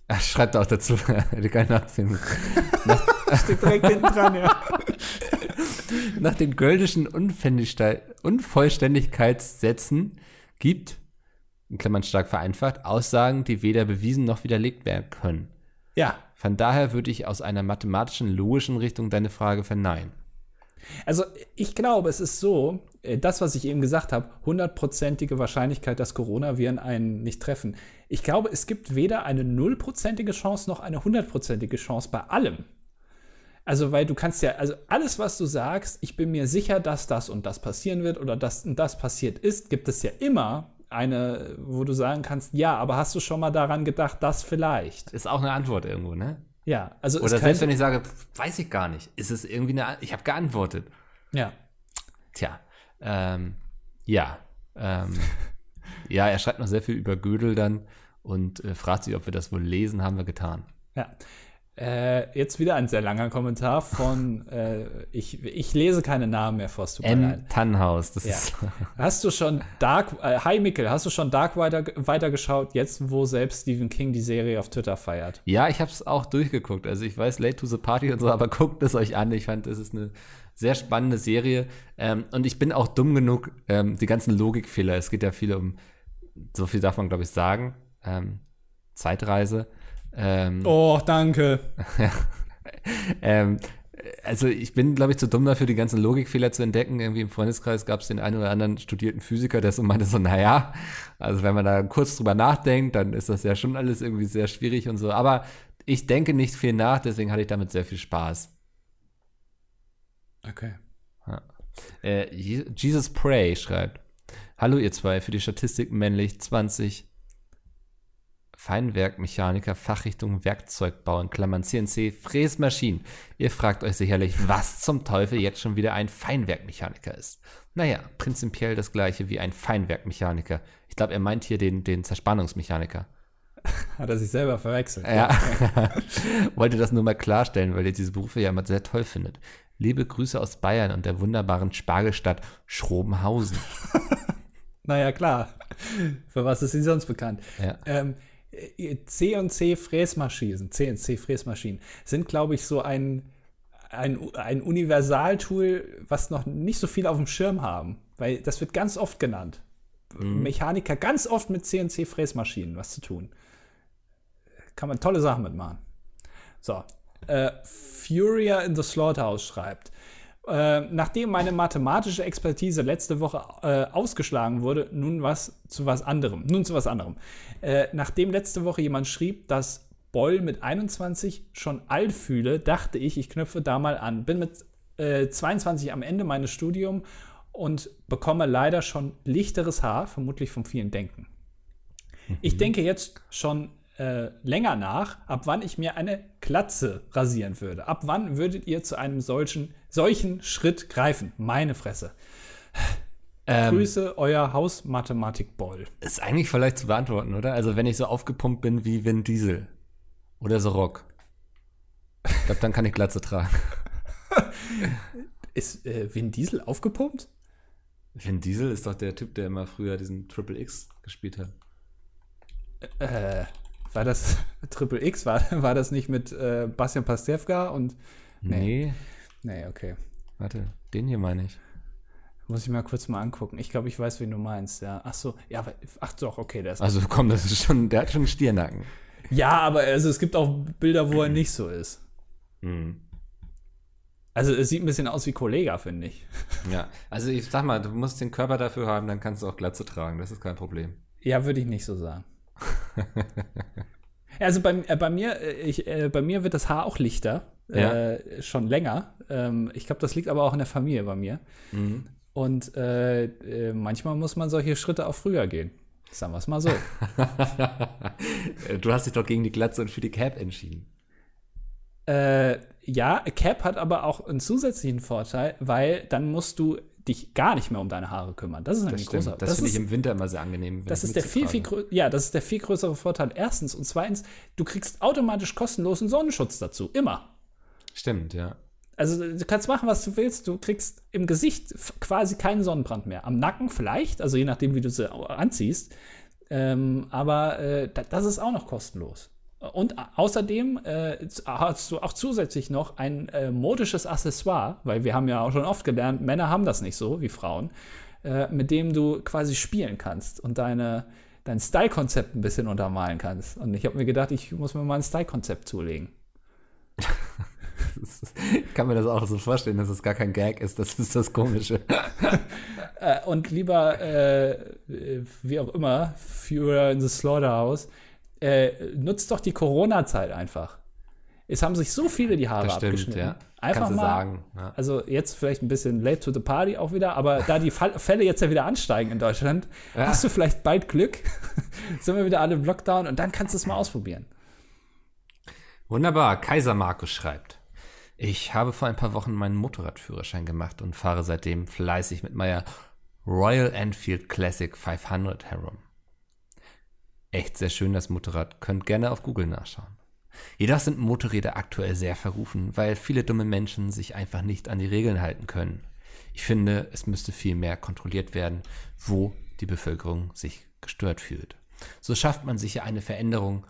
er schreibt auch dazu, die kann nach, dem, Steht direkt hinten dran, ja. nach den göldischen Unvollständigkeitssätzen gibt, in Klammern stark vereinfacht, Aussagen, die weder bewiesen noch widerlegt werden können. Ja, Von daher würde ich aus einer mathematischen, logischen Richtung deine Frage verneinen. Also ich glaube, es ist so, äh, das, was ich eben gesagt habe, hundertprozentige Wahrscheinlichkeit, dass Coronaviren einen nicht treffen. Ich glaube, es gibt weder eine nullprozentige Chance noch eine hundertprozentige Chance bei allem. Also, weil du kannst ja, also alles, was du sagst, ich bin mir sicher, dass das und das passieren wird oder das und das passiert ist, gibt es ja immer eine, wo du sagen kannst, ja, aber hast du schon mal daran gedacht, das vielleicht? Ist auch eine Antwort irgendwo, ne? Ja, also Oder selbst wenn ich sage, weiß ich gar nicht, ist es irgendwie eine, ich habe geantwortet. ja, Tja, ähm, ja, ähm, ja, er schreibt noch sehr viel über Gödel dann und äh, fragt sich, ob wir das wohl lesen, haben wir getan. Ja. Äh, jetzt wieder ein sehr langer Kommentar von, äh, ich, ich lese keine Namen mehr vor, M. Tannhaus. Das ja. ist Hast du schon Dark, äh, hi Mikkel, hast du schon Dark weiter, weitergeschaut, jetzt wo selbst Stephen King die Serie auf Twitter feiert? Ja, ich habe es auch durchgeguckt. Also ich weiß, Late to the Party und so, aber guckt es euch an. Ich fand, es ist eine sehr spannende Serie. Ähm, und ich bin auch dumm genug, ähm, die ganzen Logikfehler, es geht ja viel um, so viel darf man, glaube ich, sagen, ähm, Zeitreise. Ähm, Oh, danke. ähm, also ich bin, glaube ich, zu dumm dafür, die ganzen Logikfehler zu entdecken. Irgendwie im Freundeskreis gab es den einen oder anderen studierten Physiker, der so meinte so, naja, also wenn man da kurz drüber nachdenkt, dann ist das ja schon alles irgendwie sehr schwierig und so. Aber ich denke nicht viel nach, deswegen hatte ich damit sehr viel Spaß. Okay. Äh, Je- Jesus Pray schreibt: Hallo, ihr zwei, für die Statistik männlich 20 Feinwerkmechaniker, Fachrichtung Werkzeugbau, in Klammern CNC, Fräsmaschinen. Ihr fragt euch sicherlich, was zum Teufel jetzt schon wieder ein Feinwerkmechaniker ist. Naja, prinzipiell das gleiche wie ein Feinwerkmechaniker. Ich glaube, er meint hier den, den Zerspannungsmechaniker. Hat er sich selber verwechselt. Ja. Wollte das nur mal klarstellen, weil ihr diese Berufe ja immer sehr toll findet. Liebe Grüße aus Bayern und der wunderbaren Spargelstadt Schrobenhausen. Naja, klar. Für was ist sie sonst bekannt? Ja. Ähm, C und C Fräsmaschinen, CNC Fräsmaschinen sind, glaube ich, so ein, ein, ein Universaltool, was noch nicht so viel auf dem Schirm haben. Weil das wird ganz oft genannt. Mechaniker ganz oft mit CNC Fräsmaschinen was zu tun. Kann man tolle Sachen mitmachen. So. Äh, Furia in the Slaughterhouse schreibt. Äh, nachdem meine mathematische Expertise letzte Woche äh, ausgeschlagen wurde, nun was zu was anderem. Nun zu was anderem. Äh, nachdem letzte Woche jemand schrieb, dass Boll mit 21 schon alt fühle, dachte ich, ich knüpfe da mal an. Bin mit äh, 22 am Ende meines Studiums und bekomme leider schon lichteres Haar, vermutlich vom vielen Denken. Ich denke jetzt schon äh, länger nach, ab wann ich mir eine Glatze rasieren würde. Ab wann würdet ihr zu einem solchen, solchen Schritt greifen? Meine Fresse. Ähm, Grüße, euer Hausmathematik-Boll. ist eigentlich vielleicht zu beantworten, oder? Also wenn ich so aufgepumpt bin wie Vin Diesel oder so Rock. Ich glaube, dann kann ich Glatze tragen. Ist äh, Vin Diesel aufgepumpt? Vin Diesel ist doch der Typ, der immer früher diesen Triple X gespielt hat. Äh, war das Triple X? War, war das nicht mit äh, Bastian Pastewka und. Nee. Nee, okay. Warte, den hier meine ich. Muss ich mal kurz mal angucken. Ich glaube, ich weiß, wen du meinst, ja. Ach so, ja, aber, ach doch, okay, der ist. Also komm, das ist schon, der hat schon einen Stiernacken. Ja, aber also, es gibt auch Bilder, wo er nicht so ist. Mhm. Also es sieht ein bisschen aus wie Kollega, finde ich. Ja, also ich sag mal, du musst den Körper dafür haben, dann kannst du auch Glatze tragen, das ist kein Problem. Ja, würde ich nicht so sagen. also bei, äh, bei, mir, äh, ich, äh, bei mir wird das Haar auch lichter, äh, schon länger. Ähm, ich glaube, das liegt aber auch in der Familie bei mir. Mhm. Und äh, manchmal muss man solche Schritte auch früher gehen. Sagen wir es mal so. du hast dich doch gegen die Glatze und für die Cap entschieden. Äh, ja, Cap hat aber auch einen zusätzlichen Vorteil, weil dann musst du dich gar nicht mehr um deine Haare kümmern. Das ist Das nämlich stimmt. großer. Das, finde ich im Winter immer sehr angenehm. das ist der viel, viel ja, das ist der viel größere Vorteil. Erstens und zweitens, du kriegst automatisch kostenlosen Sonnenschutz dazu. Immer. Stimmt, ja. Also du kannst machen, was du willst. Du kriegst im Gesicht quasi keinen Sonnenbrand mehr. Am Nacken vielleicht, also je nachdem, wie du sie anziehst. Ähm, aber äh, da, das ist auch noch kostenlos. Und außerdem äh, hast du auch zusätzlich noch ein äh, modisches Accessoire, weil wir haben ja auch schon oft gelernt, Männer haben das nicht so wie Frauen, äh, mit dem du quasi spielen kannst und deine, dein Style-Konzept ein bisschen untermalen kannst. Und ich habe mir gedacht, ich muss mir mal ein Style-Konzept zulegen. Ist- Ich kann mir das auch so vorstellen, dass es gar kein Gag ist. Das ist das Komische. Äh, und lieber, äh, wie auch immer, Führer in the Slaughterhouse, äh, nutzt doch die Corona-Zeit einfach. Es haben sich so viele die Haare Das stimmt, abgeschnitten. ja. Einfach Kannst mal, sagen. Ja. Also jetzt vielleicht ein bisschen late to the party auch wieder, aber da die Fälle jetzt ja wieder ansteigen in Deutschland, Ja. hast du vielleicht bald Glück. Sind wir wieder alle im Lockdown und dann kannst du es mal ausprobieren. Wunderbar. Kaiser Markus schreibt. Ich habe vor ein paar Wochen meinen Motorradführerschein gemacht und fahre seitdem fleißig mit meiner Royal Enfield Classic 500 herum. Echt sehr schön das Motorrad. Könnt gerne auf Google nachschauen. Jedoch sind Motorräder aktuell sehr verrufen, weil viele dumme Menschen sich einfach nicht an die Regeln halten können. Ich finde, es müsste viel mehr kontrolliert werden, wo die Bevölkerung sich gestört fühlt. So schafft man sicher eine Veränderung.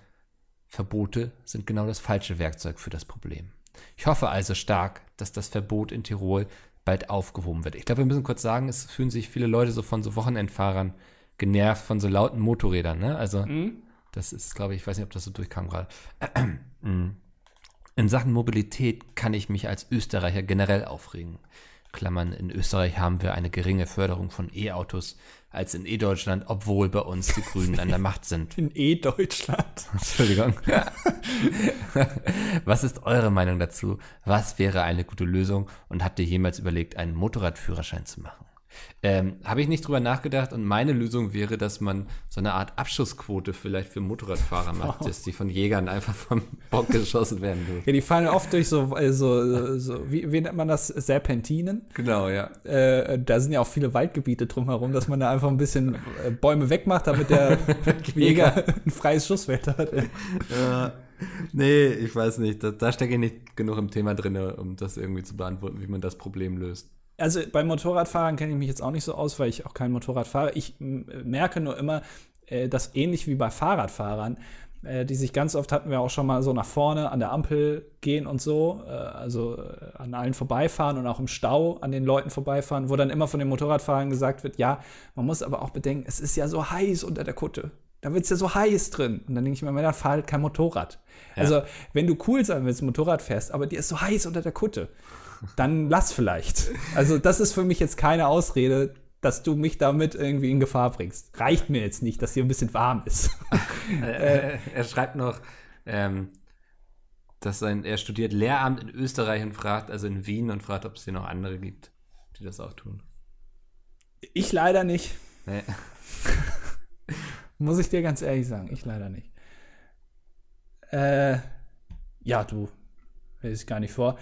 Verbote sind genau das falsche Werkzeug für das Problem. Ich hoffe also stark, dass das Verbot in Tirol bald aufgehoben wird. Ich glaube, wir müssen kurz sagen, es fühlen sich viele Leute so von so Wochenendfahrern genervt von so lauten Motorrädern. Ne? Also mhm. das ist, glaube ich, ich weiß nicht, ob das so durchkam gerade. In Sachen Mobilität kann ich mich als Österreicher generell aufregen. Klammern, in Österreich haben wir eine geringe Förderung von E-Autos als in E-Deutschland, obwohl bei uns die Grünen an der Macht sind. In E-Deutschland. Entschuldigung. Was ist eure Meinung dazu? Was wäre eine gute Lösung? Und habt ihr jemals überlegt, einen Motorradführerschein zu machen? Ähm, Habe ich nicht drüber nachgedacht und meine Lösung wäre, dass man so eine Art Abschussquote vielleicht für Motorradfahrer macht, wow. dass die von Jägern einfach vom Bock geschossen werden dürfen. Ja, die fallen oft durch so, äh, so, wie, wie, nennt man das, Serpentinen. Genau, ja. Äh, da sind ja auch viele Waldgebiete drumherum, dass man da einfach ein bisschen äh, Bäume wegmacht, damit der Jäger ein freies Schussfeld hat. ja. Nee, ich weiß nicht. Da, da stecke ich nicht genug im Thema drin, um das irgendwie zu beantworten, wie man das Problem löst also bei Motorradfahrern kenne ich mich jetzt auch nicht so aus, weil ich auch kein Motorrad fahre. Ich merke nur immer, äh, dass ähnlich wie bei Fahrradfahrern, äh, die sich ganz oft hatten wir auch schon mal so nach vorne an der Ampel gehen und so, äh, also äh, an allen vorbeifahren und auch im Stau an den Leuten vorbeifahren, wo dann immer von den Motorradfahrern gesagt wird, ja, man muss aber auch bedenken, es ist ja so heiß unter der Kutte. Da wird es ja so heiß drin. Und dann denke ich mir, dann fahr halt kein Motorrad. Ja. Also, wenn du cool sein willst, Motorrad fährst, aber dir ist so heiß unter der Kutte, dann lass vielleicht. Also das ist für mich jetzt keine Ausrede, dass du mich damit irgendwie in Gefahr bringst. Reicht mir jetzt nicht, dass hier ein bisschen warm ist. äh, er schreibt noch, ähm, dass sein, er studiert Lehramt in Österreich und fragt, also in Wien und fragt, ob es hier noch andere gibt, die das auch tun. Ich leider nicht. Nee. Muss ich dir ganz ehrlich sagen, ich leider nicht. Äh, ja, du, lese ich gar nicht vor.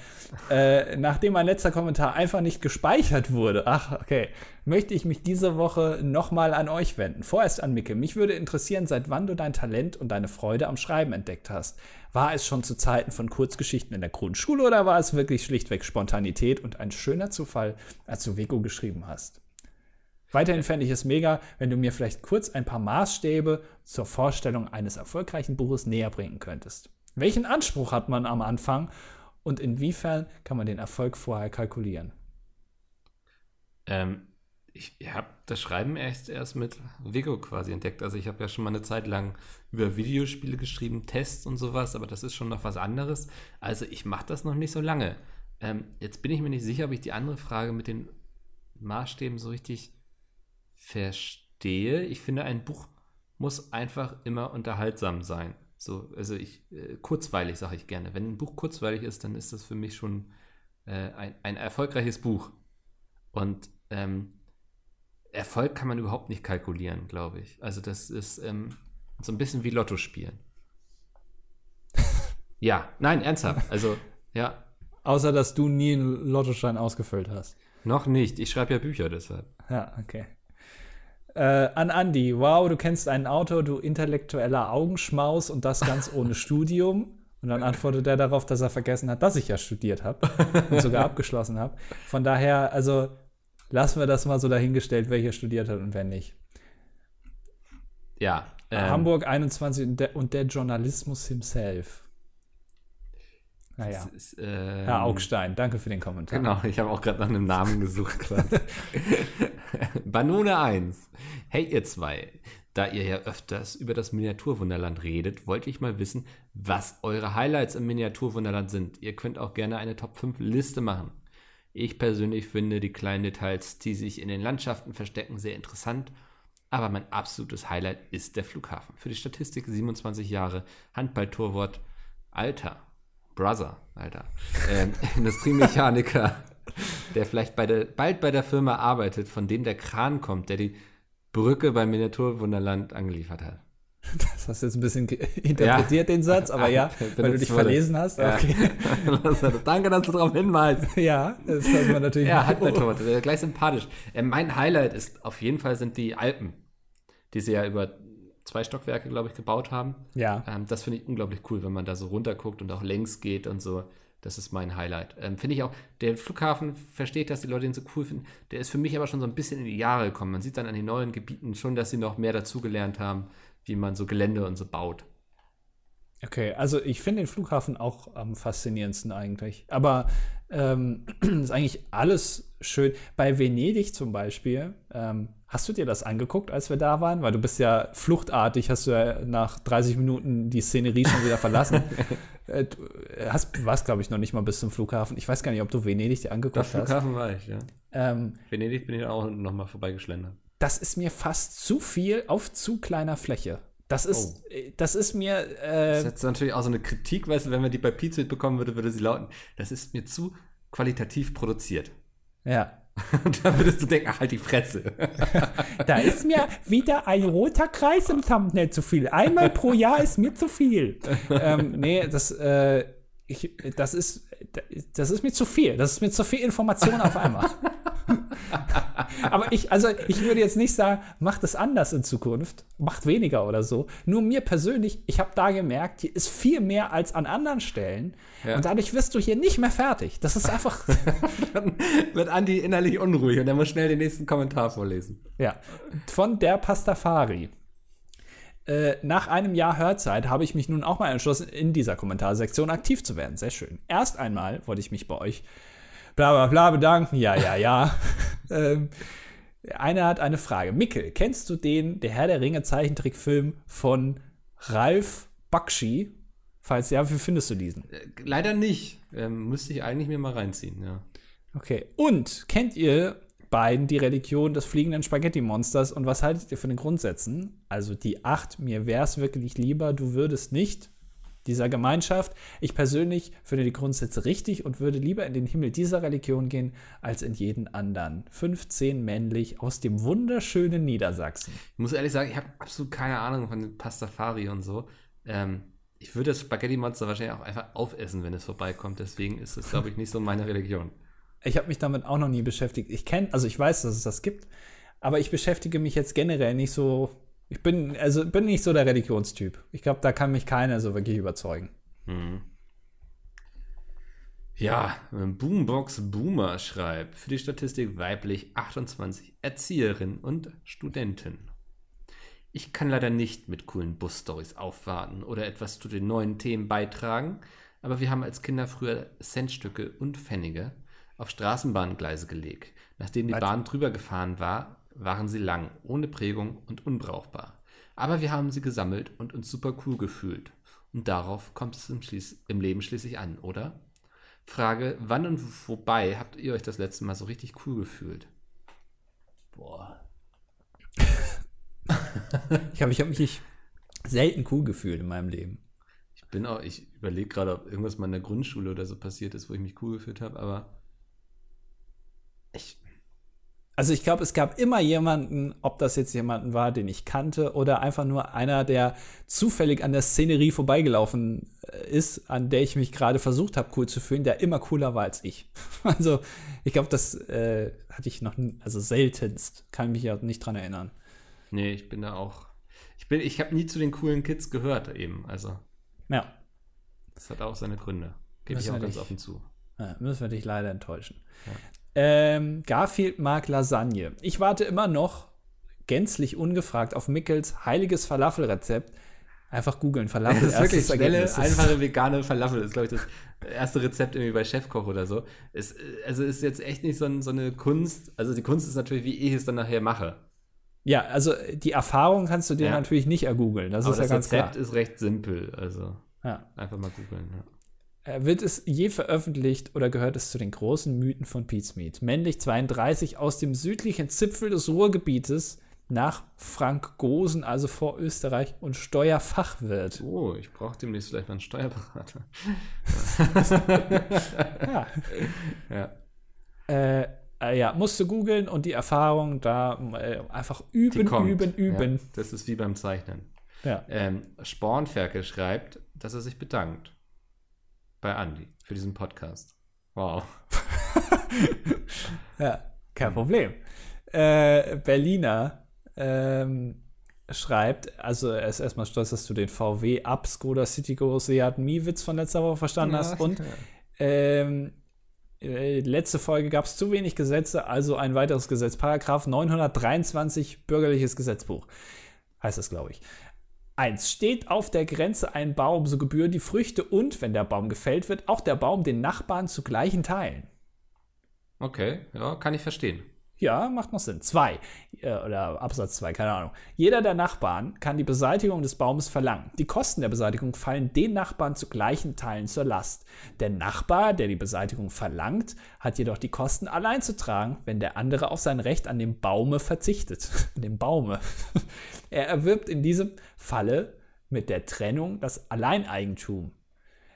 Äh, nachdem mein letzter Kommentar einfach nicht gespeichert wurde, ach, okay, möchte ich mich diese Woche nochmal an euch wenden. Vorerst an Micke. Mich würde interessieren, seit wann du dein Talent und deine Freude am Schreiben entdeckt hast. War es schon zu Zeiten von Kurzgeschichten in der Grundschule oder war es wirklich schlichtweg Spontanität und ein schöner Zufall, als du Vego geschrieben hast? Weiterhin fände ich es mega, wenn du mir vielleicht kurz ein paar Maßstäbe zur Vorstellung eines erfolgreichen Buches näher bringen könntest. Welchen Anspruch hat man am Anfang und inwiefern kann man den Erfolg vorher kalkulieren? Ähm, ich habe das Schreiben erst, erst mit Vigo quasi entdeckt. Also ich habe ja schon mal eine Zeit lang über Videospiele geschrieben, Tests und sowas, aber das ist schon noch was anderes. Also ich mache das noch nicht so lange. Ähm, jetzt bin ich mir nicht sicher, ob ich die andere Frage mit den Maßstäben so richtig verstehe. Ich finde, ein Buch muss einfach immer unterhaltsam sein. So, also ich, äh, kurzweilig sage ich gerne. Wenn ein Buch kurzweilig ist, dann ist das für mich schon äh, ein, ein erfolgreiches Buch. Und ähm, Erfolg kann man überhaupt nicht kalkulieren, glaube ich. Also das ist ähm, so ein bisschen wie Lotto spielen. ja, nein, ernsthaft. Also, ja. Außer, dass du nie einen Lottoschein ausgefüllt hast. Noch nicht. Ich schreibe ja Bücher deshalb. Ja, okay. Äh, an Andy, wow, du kennst einen Autor, du intellektueller Augenschmaus und das ganz ohne Studium. Und dann antwortet er darauf, dass er vergessen hat, dass ich ja studiert habe und sogar abgeschlossen habe. Von daher, also lassen wir das mal so dahingestellt, wer hier studiert hat und wer nicht. Ja. Ähm, Hamburg 21 und der, und der Journalismus himself. Naja. Ist, ähm, Herr Augstein, danke für den Kommentar. Genau, ich habe auch gerade nach einem Namen gesucht. Banone 1. Hey ihr zwei, da ihr ja öfters über das Miniaturwunderland redet, wollte ich mal wissen, was eure Highlights im Miniaturwunderland sind. Ihr könnt auch gerne eine Top 5 Liste machen. Ich persönlich finde die kleinen Details, die sich in den Landschaften verstecken, sehr interessant. Aber mein absolutes Highlight ist der Flughafen. Für die Statistik 27 Jahre, Handballtorwart, Alter, Brother, Alter, ähm, Industriemechaniker, der vielleicht bei der, bald bei der Firma arbeitet, von dem der Kran kommt, der die Brücke beim Miniaturwunderland angeliefert hat. Das hast du jetzt ein bisschen interpretiert, ja. den Satz, aber ja, weil du dich wurde. verlesen hast. Ja. Okay. Danke, dass du darauf hinweist. Ja, das hört man natürlich. Ja, hat Torwart, gleich sympathisch. Äh, mein Highlight ist auf jeden Fall sind die Alpen, die sie ja über zwei Stockwerke, glaube ich, gebaut haben. Ja. Ähm, das finde ich unglaublich cool, wenn man da so runterguckt und auch längs geht und so. Das ist mein Highlight. Ähm, finde ich auch, der Flughafen versteht, dass die Leute ihn so cool finden. Der ist für mich aber schon so ein bisschen in die Jahre gekommen. Man sieht dann an den neuen Gebieten schon, dass sie noch mehr dazugelernt haben, wie man so Gelände und so baut. Okay, also ich finde den Flughafen auch am faszinierendsten eigentlich. Aber ähm, ist eigentlich alles schön. Bei Venedig zum Beispiel, ähm, hast du dir das angeguckt, als wir da waren? Weil du bist ja fluchtartig, hast du ja nach 30 Minuten die Szenerie schon wieder verlassen. äh, du hast, warst, glaube ich, noch nicht mal bis zum Flughafen. Ich weiß gar nicht, ob du Venedig dir angeguckt Das hast. Flughafen war ich, ja. Ähm, Venedig bin ich auch noch mal vorbeigeschlendert. das ist mir fast zu viel auf zu kleiner Fläche. Das ist, äh, das ist mir, Das äh, ist jetzt natürlich auch so eine Kritik, weißt du, wenn man die bei Pizza bekommen würde, würde sie lauten, das ist mir zu qualitativ produziert. ja. Dann würdest du denken, ach, halt die Fresse. Da ist mir wieder ein roter Kreis im Thumbnail zu viel. Einmal pro Jahr ist mir zu viel. ähm, nee, das, äh, ich, das, ist, das ist mir zu viel. Das ist mir zu viel Information auf einmal. Aber ich, also ich würde jetzt nicht sagen, macht es anders in Zukunft, macht weniger oder so. Nur mir persönlich, ich habe da gemerkt, hier ist viel mehr als an anderen Stellen. Ja. Und dadurch wirst du hier nicht mehr fertig. Das ist einfach, Dann wird Andi innerlich unruhig und er muss schnell den nächsten Kommentar vorlesen. Ja, von der Pastafari. Äh, nach einem Jahr Hörzeit habe ich mich nun auch mal entschlossen, in dieser Kommentarsektion aktiv zu werden. Sehr schön. Erst einmal wollte ich mich bei euch bla bla bla bedanken. Ja, ja, ja. ähm, einer hat eine Frage. Mikkel, kennst du den Der Herr der Ringe Zeichentrickfilm von Ralf Bakshi? Falls ja, wie findest du diesen? Äh, Leider nicht. Ähm, müsste ich eigentlich mir mal reinziehen, ja. Okay. Und kennt ihr beiden die Religion des fliegenden Spaghetti-Monsters und was haltet ihr von den Grundsätzen? Also die acht, mir wär's wirklich lieber, du würdest nicht dieser Gemeinschaft. Ich persönlich finde die Grundsätze richtig und würde lieber in den Himmel dieser Religion gehen, als in jeden anderen. 15 männlich aus dem wunderschönen Niedersachsen. Ich muss ehrlich sagen, ich habe absolut keine Ahnung von Pastafari und so. Ähm, ich würde das Spaghetti-Monster wahrscheinlich auch einfach aufessen, wenn es vorbeikommt. Deswegen ist es, glaube ich, nicht so meine Religion. Ich habe mich damit auch noch nie beschäftigt. Ich kenne, also ich weiß, dass es das gibt, aber ich beschäftige mich jetzt generell nicht so. Ich bin, also bin nicht so der Religionstyp. Ich glaube, da kann mich keiner so wirklich überzeugen. Mhm. Ja, Boombox Boomer schreibt für die Statistik weiblich 28 Erzieherinnen und Studenten. Ich kann leider nicht mit coolen Bus-Stories aufwarten oder etwas zu den neuen Themen beitragen, aber wir haben als Kinder früher Centstücke und Pfennige auf Straßenbahngleise gelegt. Nachdem die? Bahn drüber gefahren war, waren sie lang, ohne Prägung und unbrauchbar. Aber wir haben sie gesammelt und uns super cool gefühlt. Und darauf kommt es im, im Leben schließlich an, oder? Frage, wann und wobei habt ihr euch das letzte Mal so richtig cool gefühlt? Boah. ich habe ich hab mich selten cool gefühlt in meinem Leben. Ich bin auch, ich überlege gerade, ob irgendwas mal in der Grundschule oder so passiert ist, wo ich mich cool gefühlt habe, aber ich, Also ich glaube, es gab immer jemanden, ob das jetzt jemanden war, den ich kannte, oder einfach nur einer, der zufällig an der Szenerie vorbeigelaufen äh, ist, an der ich mich gerade versucht habe, cool zu fühlen, der immer cooler war als ich. Also ich glaube, das äh, hatte ich noch, also seltenst, kann mich ja nicht dran erinnern. nee, ich bin da auch, ich bin, ich habe nie zu den coolen Kids gehört eben, also Ja, das hat auch seine Gründe. Gebe ich auch ganz offen zu. Ja, müssen wir dich leider enttäuschen. Ähm, Garfield mag Lasagne. Ich warte immer noch gänzlich ungefragt auf Mickels heiliges Falafelrezept. Einfach googeln, Falafel. Das ist wirklich schnelle, Ergebnis. einfache vegane Falafel. Das ist, glaube ich, das erste Rezept irgendwie bei Chefkoch oder so. Es, also ist jetzt echt nicht so, ein, so eine Kunst. Also die Kunst ist natürlich, wie ich es dann nachher mache. Ja, also die Erfahrung kannst du dir Ja. natürlich nicht ergoogeln. Das Aber ist ja das ganz Rezept klar. ist recht simpel. Also Ja. einfach mal googeln. Ja. Äh, Wird es je veröffentlicht oder gehört es zu den großen Mythen von Pizmeat? Männlich 32 aus dem südlichen Zipfel des Ruhrgebietes nach Frank Gosen, also vor Österreich, und Steuerfachwirt. Oh, ich brauche demnächst vielleicht mal einen Steuerberater. Ja. Ja. Äh, äh, ja, musst du googeln und die Erfahrung da äh, einfach üben, üben, üben. Ja, das ist wie beim Zeichnen. Ja. Ähm, Spornferkel schreibt, dass er sich bedankt bei Andi für diesen Podcast. Wow. Ja, kein Problem. Äh, Berliner, ähm, schreibt, also er ist erstmal stolz, dass du den VW Up Skoda Citigo Seat Mi-Witz von letzter Woche verstanden hast. Und ähm, äh, letzte Folge gab es zu wenig Gesetze, also ein weiteres Gesetz. Paragraph 923 Bürgerliches Gesetzbuch heißt es, glaube ich. 1. Steht auf der Grenze ein Baum, so gebühren die Früchte und, wenn der Baum gefällt wird, auch der Baum den Nachbarn zu gleichen Teilen. Okay, ja, kann ich verstehen. Ja, macht noch Sinn. Zwei. Äh, oder Absatz zwei, keine Ahnung. Jeder der Nachbarn kann die Beseitigung des Baumes verlangen. Die Kosten der Beseitigung fallen den Nachbarn zu gleichen Teilen zur Last. Der Nachbar, der die Beseitigung verlangt, hat jedoch die Kosten allein zu tragen, wenn der andere auf sein Recht an dem Baume verzichtet. an dem Baume. Er erwirbt in diesem Falle mit der Trennung das Alleineigentum.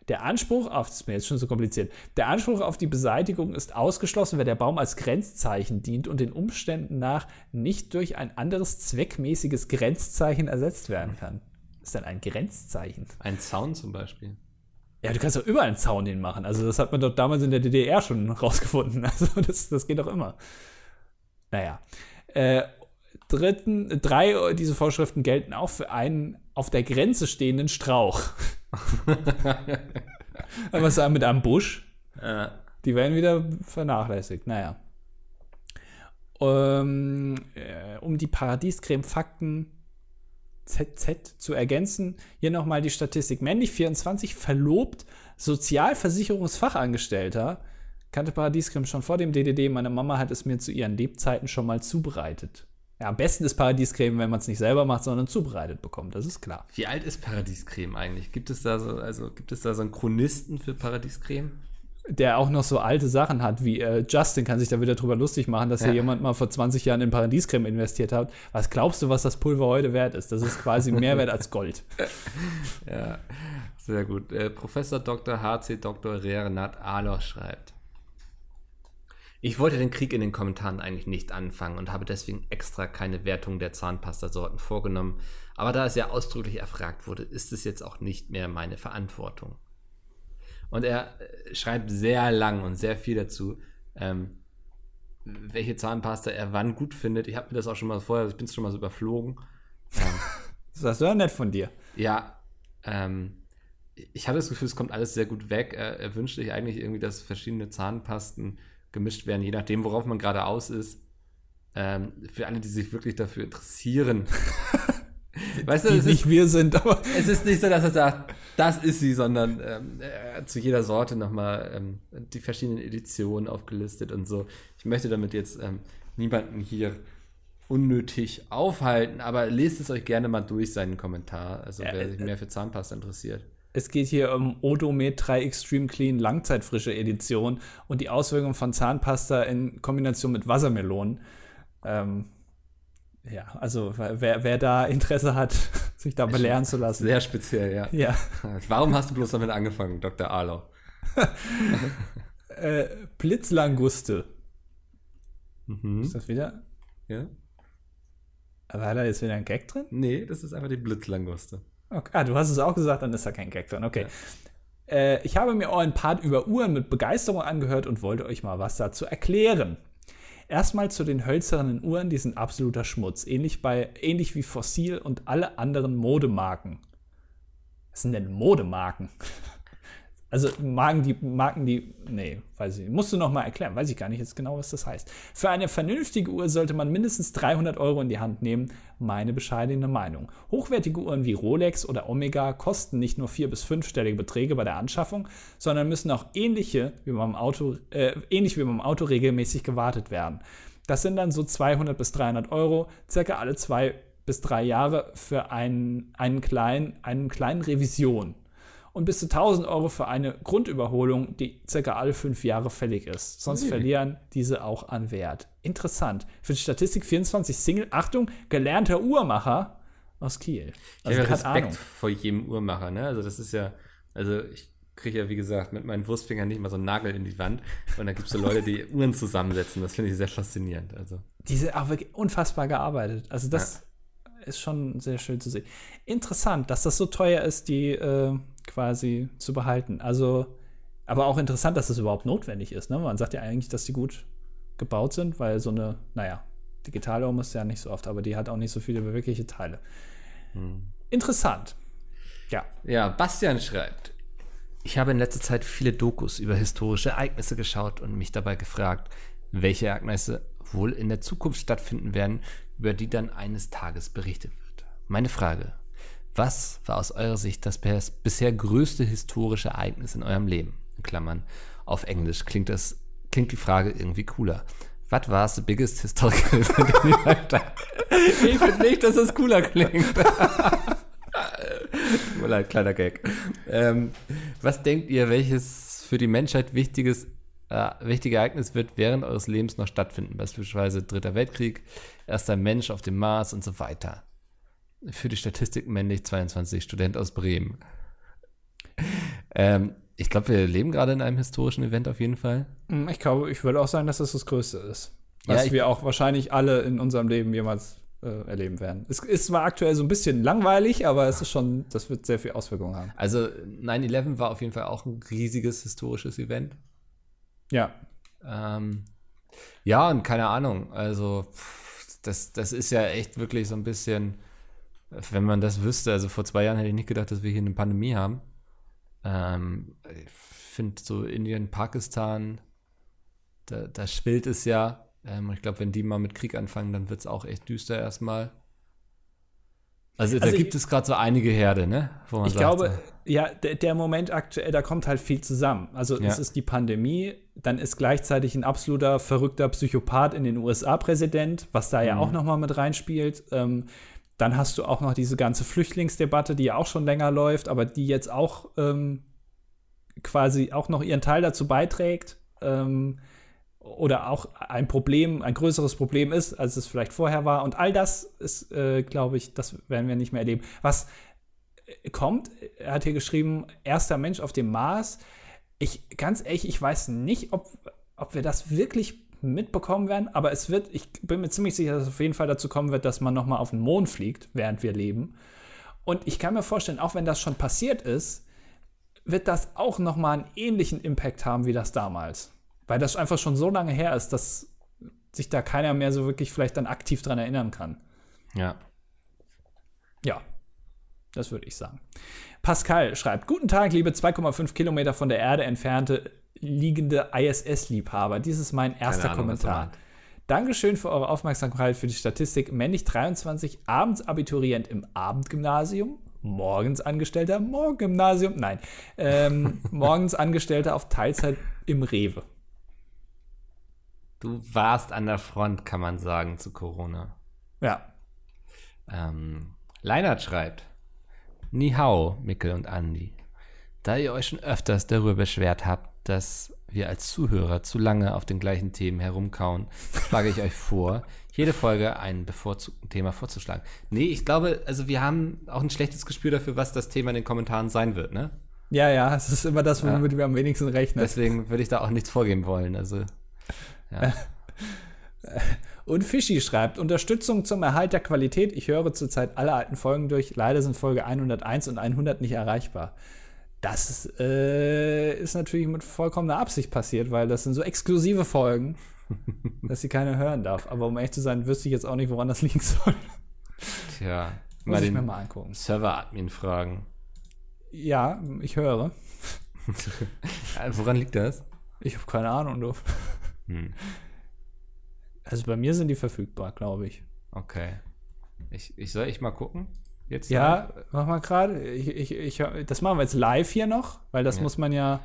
Der Anspruch auf, das ist mir jetzt schon so kompliziert, der Anspruch auf die Beseitigung ist ausgeschlossen, wenn der Baum als Grenzzeichen dient und den Umständen nach nicht durch ein anderes zweckmäßiges Grenzzeichen ersetzt werden kann. Was ist denn ein Grenzzeichen? Ein Zaun zum Beispiel. Ja, du kannst doch überall einen Zaun hinmachen. Also das hat man doch damals in der DDR schon rausgefunden. Also das, das geht doch immer. Naja. Äh, dritten, drei dieser Vorschriften gelten auch für einen auf der Grenze stehenden Strauch. Was sagen mit einem Busch? Ja. Die werden wieder vernachlässigt. Naja. Um, äh, um die Paradiescreme-Fakten ZZ zu ergänzen, hier nochmal die Statistik. Männlich 24, verlobt, Sozialversicherungsfachangestellter, kannte Paradiescreme schon vor dem DDD. Meine Mama hat es mir zu ihren Lebzeiten schon mal zubereitet. Ja, am besten ist Paradiescreme, wenn man es nicht selber macht, sondern zubereitet bekommt, das ist klar. Wie alt ist Paradiescreme eigentlich? Gibt es da so, also gibt es da so einen Chronisten für Paradiescreme? Der auch noch so alte Sachen hat, wie äh, Justin kann sich da wieder drüber lustig machen, dass ja. hier jemand mal vor 20 Jahren in Paradiescreme investiert hat. Was glaubst du, was das Pulver heute wert ist? Das ist quasi mehr wert als Gold. ja, sehr gut. Äh, Professor Dr. HC Dr. Renat Aloch schreibt. Ich wollte den Krieg in den Kommentaren eigentlich nicht anfangen und habe deswegen extra keine Wertung der Zahnpastasorten vorgenommen, aber da es ja ausdrücklich erfragt wurde, ist es jetzt auch nicht mehr meine Verantwortung. Und er äh, schreibt sehr lang und sehr viel dazu, ähm, welche Zahnpasta er wann gut findet. Ich habe mir das auch schon mal vorher, ich bin es schon mal so überflogen. Ähm, das ist ja nett von dir. Ja, ähm, ich habe das Gefühl, es kommt alles sehr gut weg. Er, er wünscht sich eigentlich irgendwie, dass verschiedene Zahnpasten gemischt werden, je nachdem, worauf man gerade aus ist. Ähm, für alle, die sich wirklich dafür interessieren. weißt du, die nicht ist, wir sind, aber. Es ist nicht so, dass er sagt, das ist sie, sondern ähm, zu jeder Sorte nochmal ähm, die verschiedenen Editionen aufgelistet und so. Ich möchte damit jetzt ähm, niemanden hier unnötig aufhalten, aber lest es euch gerne mal durch, seinen Kommentar. Also, ja, wer sich äh, mehr für Zahnpasta interessiert. Es geht hier um Odomet 3 Extreme Clean Langzeitfrische Edition und die Auswirkungen von Zahnpasta in Kombination mit Wassermelonen. Ähm, ja, also wer, wer da Interesse hat, sich da belehren zu lassen. Sehr speziell, ja. ja. Warum hast du bloß damit angefangen, Dr. Arlau? äh, Blitzlanguste. Mhm. Ist das wieder? Ja. War da jetzt wieder ein Gag drin? Nee, das ist einfach die Blitzlanguste. Okay. Ah, du hast es auch gesagt, dann ist da kein Gag drin. Okay. Ja. Äh, ich habe mir euren Part über Uhren mit Begeisterung angehört und wollte euch mal was dazu erklären. Erstmal zu den hölzernen Uhren, die sind absoluter Schmutz. Ähnlich, bei, ähnlich wie Fossil und alle anderen Modemarken. Was sind denn Modemarken? Also Marken, die, Marken, die, nee, weiß ich. Musst du noch mal erklären, weiß ich gar nicht jetzt genau, was das heißt. Für eine vernünftige Uhr sollte man mindestens 300 Euro in die Hand nehmen, meine bescheidene Meinung. Hochwertige Uhren wie Rolex oder Omega kosten nicht nur vier- bis fünfstellige Beträge bei der Anschaffung, sondern müssen auch ähnliche wie beim Auto, äh, ähnlich wie beim Auto regelmäßig gewartet werden. Das sind dann so 200 bis 300 Euro, circa alle zwei bis drei Jahre für einen, einen, kleinen, einen kleinen Revision und bis zu 1000 Euro für eine Grundüberholung, die circa alle fünf Jahre fällig ist. Sonst okay. verlieren diese auch an Wert. Interessant. Für die Statistik 24 Single, Achtung, gelernter Uhrmacher aus Kiel. Also ich habe Respekt Ahnung. vor jedem Uhrmacher, ne? Also das ist ja, also ich kriege ja, wie gesagt, mit meinen Wurstfingern nicht mal so einen Nagel in die Wand. Und da gibt es so Leute, die Uhren zusammensetzen. Das finde ich sehr faszinierend. Also. Diese auch wirklich unfassbar gearbeitet. Also das ja. ist schon sehr schön zu sehen. Interessant, dass das so teuer ist, die äh, quasi zu behalten. Also, aber auch interessant, dass das überhaupt notwendig ist. Ne? Man sagt ja eigentlich, dass die gut gebaut sind, weil so eine, naja, Digitale Uhr ist ja nicht so oft, aber die hat auch nicht so viele bewegliche Teile. Interessant. Ja. Ja, Bastian schreibt, ich habe in letzter Zeit viele Dokus über historische Ereignisse geschaut und mich dabei gefragt, welche Ereignisse wohl in der Zukunft stattfinden werden, über die dann eines Tages berichtet wird. Meine Frage, was war aus eurer Sicht das bisher größte historische Ereignis in eurem Leben? In Klammern, auf Englisch klingt, das, klingt die Frage irgendwie cooler. Was the biggest historical event? Ich finde nicht, dass das cooler klingt. Tut mir leid, kleiner Gag. Ähm, was denkt ihr, welches für die Menschheit wichtiges, äh, wichtige Ereignis wird während eures Lebens noch stattfinden? Beispielsweise Dritter Weltkrieg, erster Mensch auf dem Mars und so weiter. Für die Statistik männlich 22, Student aus Bremen. Ähm, ich glaube, wir leben gerade in einem historischen Event auf jeden Fall. Hm, Ich glaube, ich würde auch sagen, dass das das Größte ist. Was Ja, wir auch wahrscheinlich alle in unserem Leben jemals äh, erleben werden. Es ist zwar aktuell so ein bisschen langweilig, aber es ist schon, das wird sehr viel Auswirkungen haben. Also 9-11 war auf jeden Fall auch ein riesiges historisches Event. Ja. Ähm, ja, und keine Ahnung, also das, das ist ja echt wirklich so ein bisschen, wenn man das wüsste, also vor zwei Jahren hätte ich nicht gedacht, dass wir hier eine Pandemie haben. Ähm, ich finde so Indien, Pakistan, da, da schwillt es ja. Ähm, ich glaube, wenn die mal mit Krieg anfangen, dann wird es auch echt düster erstmal. Also, da Also gibt ich- es gerade so einige Herde, ne? Wo man Ich sagt, glaube, so, ja, der, der Moment aktuell, da kommt halt viel zusammen. Also Ja. es ist die Pandemie, dann ist gleichzeitig ein absoluter verrückter Psychopath in den USA Präsident, was da ja Mhm. auch noch mal mit reinspielt. Ähm, dann hast du auch noch diese ganze Flüchtlingsdebatte, die ja auch schon länger läuft, aber die jetzt auch ähm, quasi auch noch ihren Teil dazu beiträgt. Ähm, oder auch ein Problem, ein größeres Problem ist, als es vielleicht vorher war. Und all das ist, äh, glaube ich, das werden wir nicht mehr erleben. Was kommt, er hat hier geschrieben, erster Mensch auf dem Mars. Ich, ganz ehrlich, ich weiß nicht, ob, ob wir das wirklich mitbekommen werden, aber es wird, ich bin mir ziemlich sicher, dass es auf jeden Fall dazu kommen wird, dass man nochmal auf den Mond fliegt, während wir leben. Und ich kann mir vorstellen, auch wenn das schon passiert ist, wird das auch nochmal einen ähnlichen Impact haben wie das damals. Weil das einfach schon so lange her ist, dass sich da keiner mehr so wirklich vielleicht dann aktiv dran erinnern kann. ja. Ja, das würde ich sagen. Pascal schreibt: Guten Tag, liebe 2,5 Kilometer von der Erde entfernte liegende ISS-Liebhaber. Dies ist mein erster Ahnung, Kommentar. Dankeschön für eure Aufmerksamkeit für die Statistik. Männlich 23, abends Abiturient im Abendgymnasium, morgens Angestellter im Morgengymnasium, nein, ähm, morgens Angestellter auf Teilzeit im Rewe. Du warst an der Front, kann man sagen, zu Corona. Ja, Ähm, Leinert schreibt: Ni hao, Mikkel und Andi. Da ihr euch schon öfters darüber beschwert habt, dass wir als Zuhörer zu lange auf den gleichen Themen herumkauen, schlage ich euch vor, jede Folge ein bevorzugten Thema vorzuschlagen. Nee, ich glaube, also wir haben auch ein schlechtes Gespür dafür, was das Thema in den Kommentaren sein wird, ne? ja, ja, es ist immer das, womit wir am wenigsten rechnen. Deswegen würde ich da auch nichts vorgeben wollen. Also, ja. Und Fischi schreibt, Unterstützung zum Erhalt der Qualität. Ich höre zurzeit alle alten Folgen durch. Leider sind Folge 101 und 100 nicht erreichbar. Das ist, äh, ist natürlich mit vollkommener Absicht passiert, weil das sind so exklusive Folgen, dass sie keiner hören darf. Aber um ehrlich zu sein, wüsste ich jetzt auch nicht, woran das liegen soll. Tja, Muss mal ich mir mal angucken. Server-Admin fragen. Ja, ich höre. Äh, Woran liegt das? Ich habe keine Ahnung, du. Hm. Also bei mir sind die verfügbar, glaube ich. Okay. Ich, ich soll ich mal gucken? Jetzt Ja, mach mal gerade. Ich, ich, ich, das machen wir jetzt live hier noch, weil das Ja. muss man ja.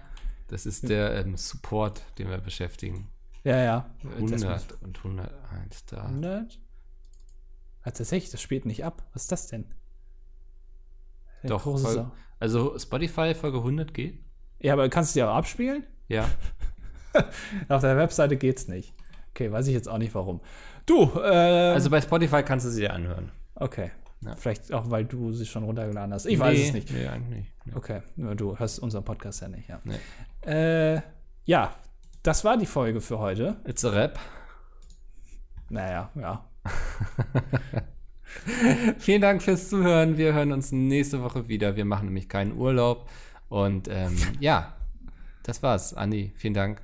Das ist der ähm, Support, den wir beschäftigen. Ja, ja. Das 100 und 101 da. 100? Ah, tatsächlich, das spielt nicht ab. Was ist das denn? Der Doch, Sau. Also Spotify Folge 100 geht? Ja, aber kannst du die auch abspielen? Ja. Auf der Webseite geht's nicht. Okay, weiß ich jetzt auch nicht warum. Du, äh, Also bei Spotify kannst du sie dir anhören. okay. Ja. Vielleicht auch, weil du sie schon runtergeladen hast. Ich weiß Nee, es nicht. Nee, eigentlich nicht. Nee. Okay, du hörst unseren Podcast ja nicht, ja. Nee. Äh, ja, das war die Folge für heute. It's a Rap. Naja, ja. Vielen Dank fürs Zuhören. Wir hören uns nächste Woche wieder. Wir machen nämlich keinen Urlaub. Und ähm, ja, das war's. Andi, vielen Dank.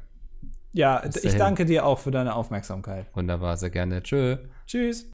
Ja, ich danke dir auch für deine Aufmerksamkeit. Wunderbar, sehr gerne. Tschö. Tschüss.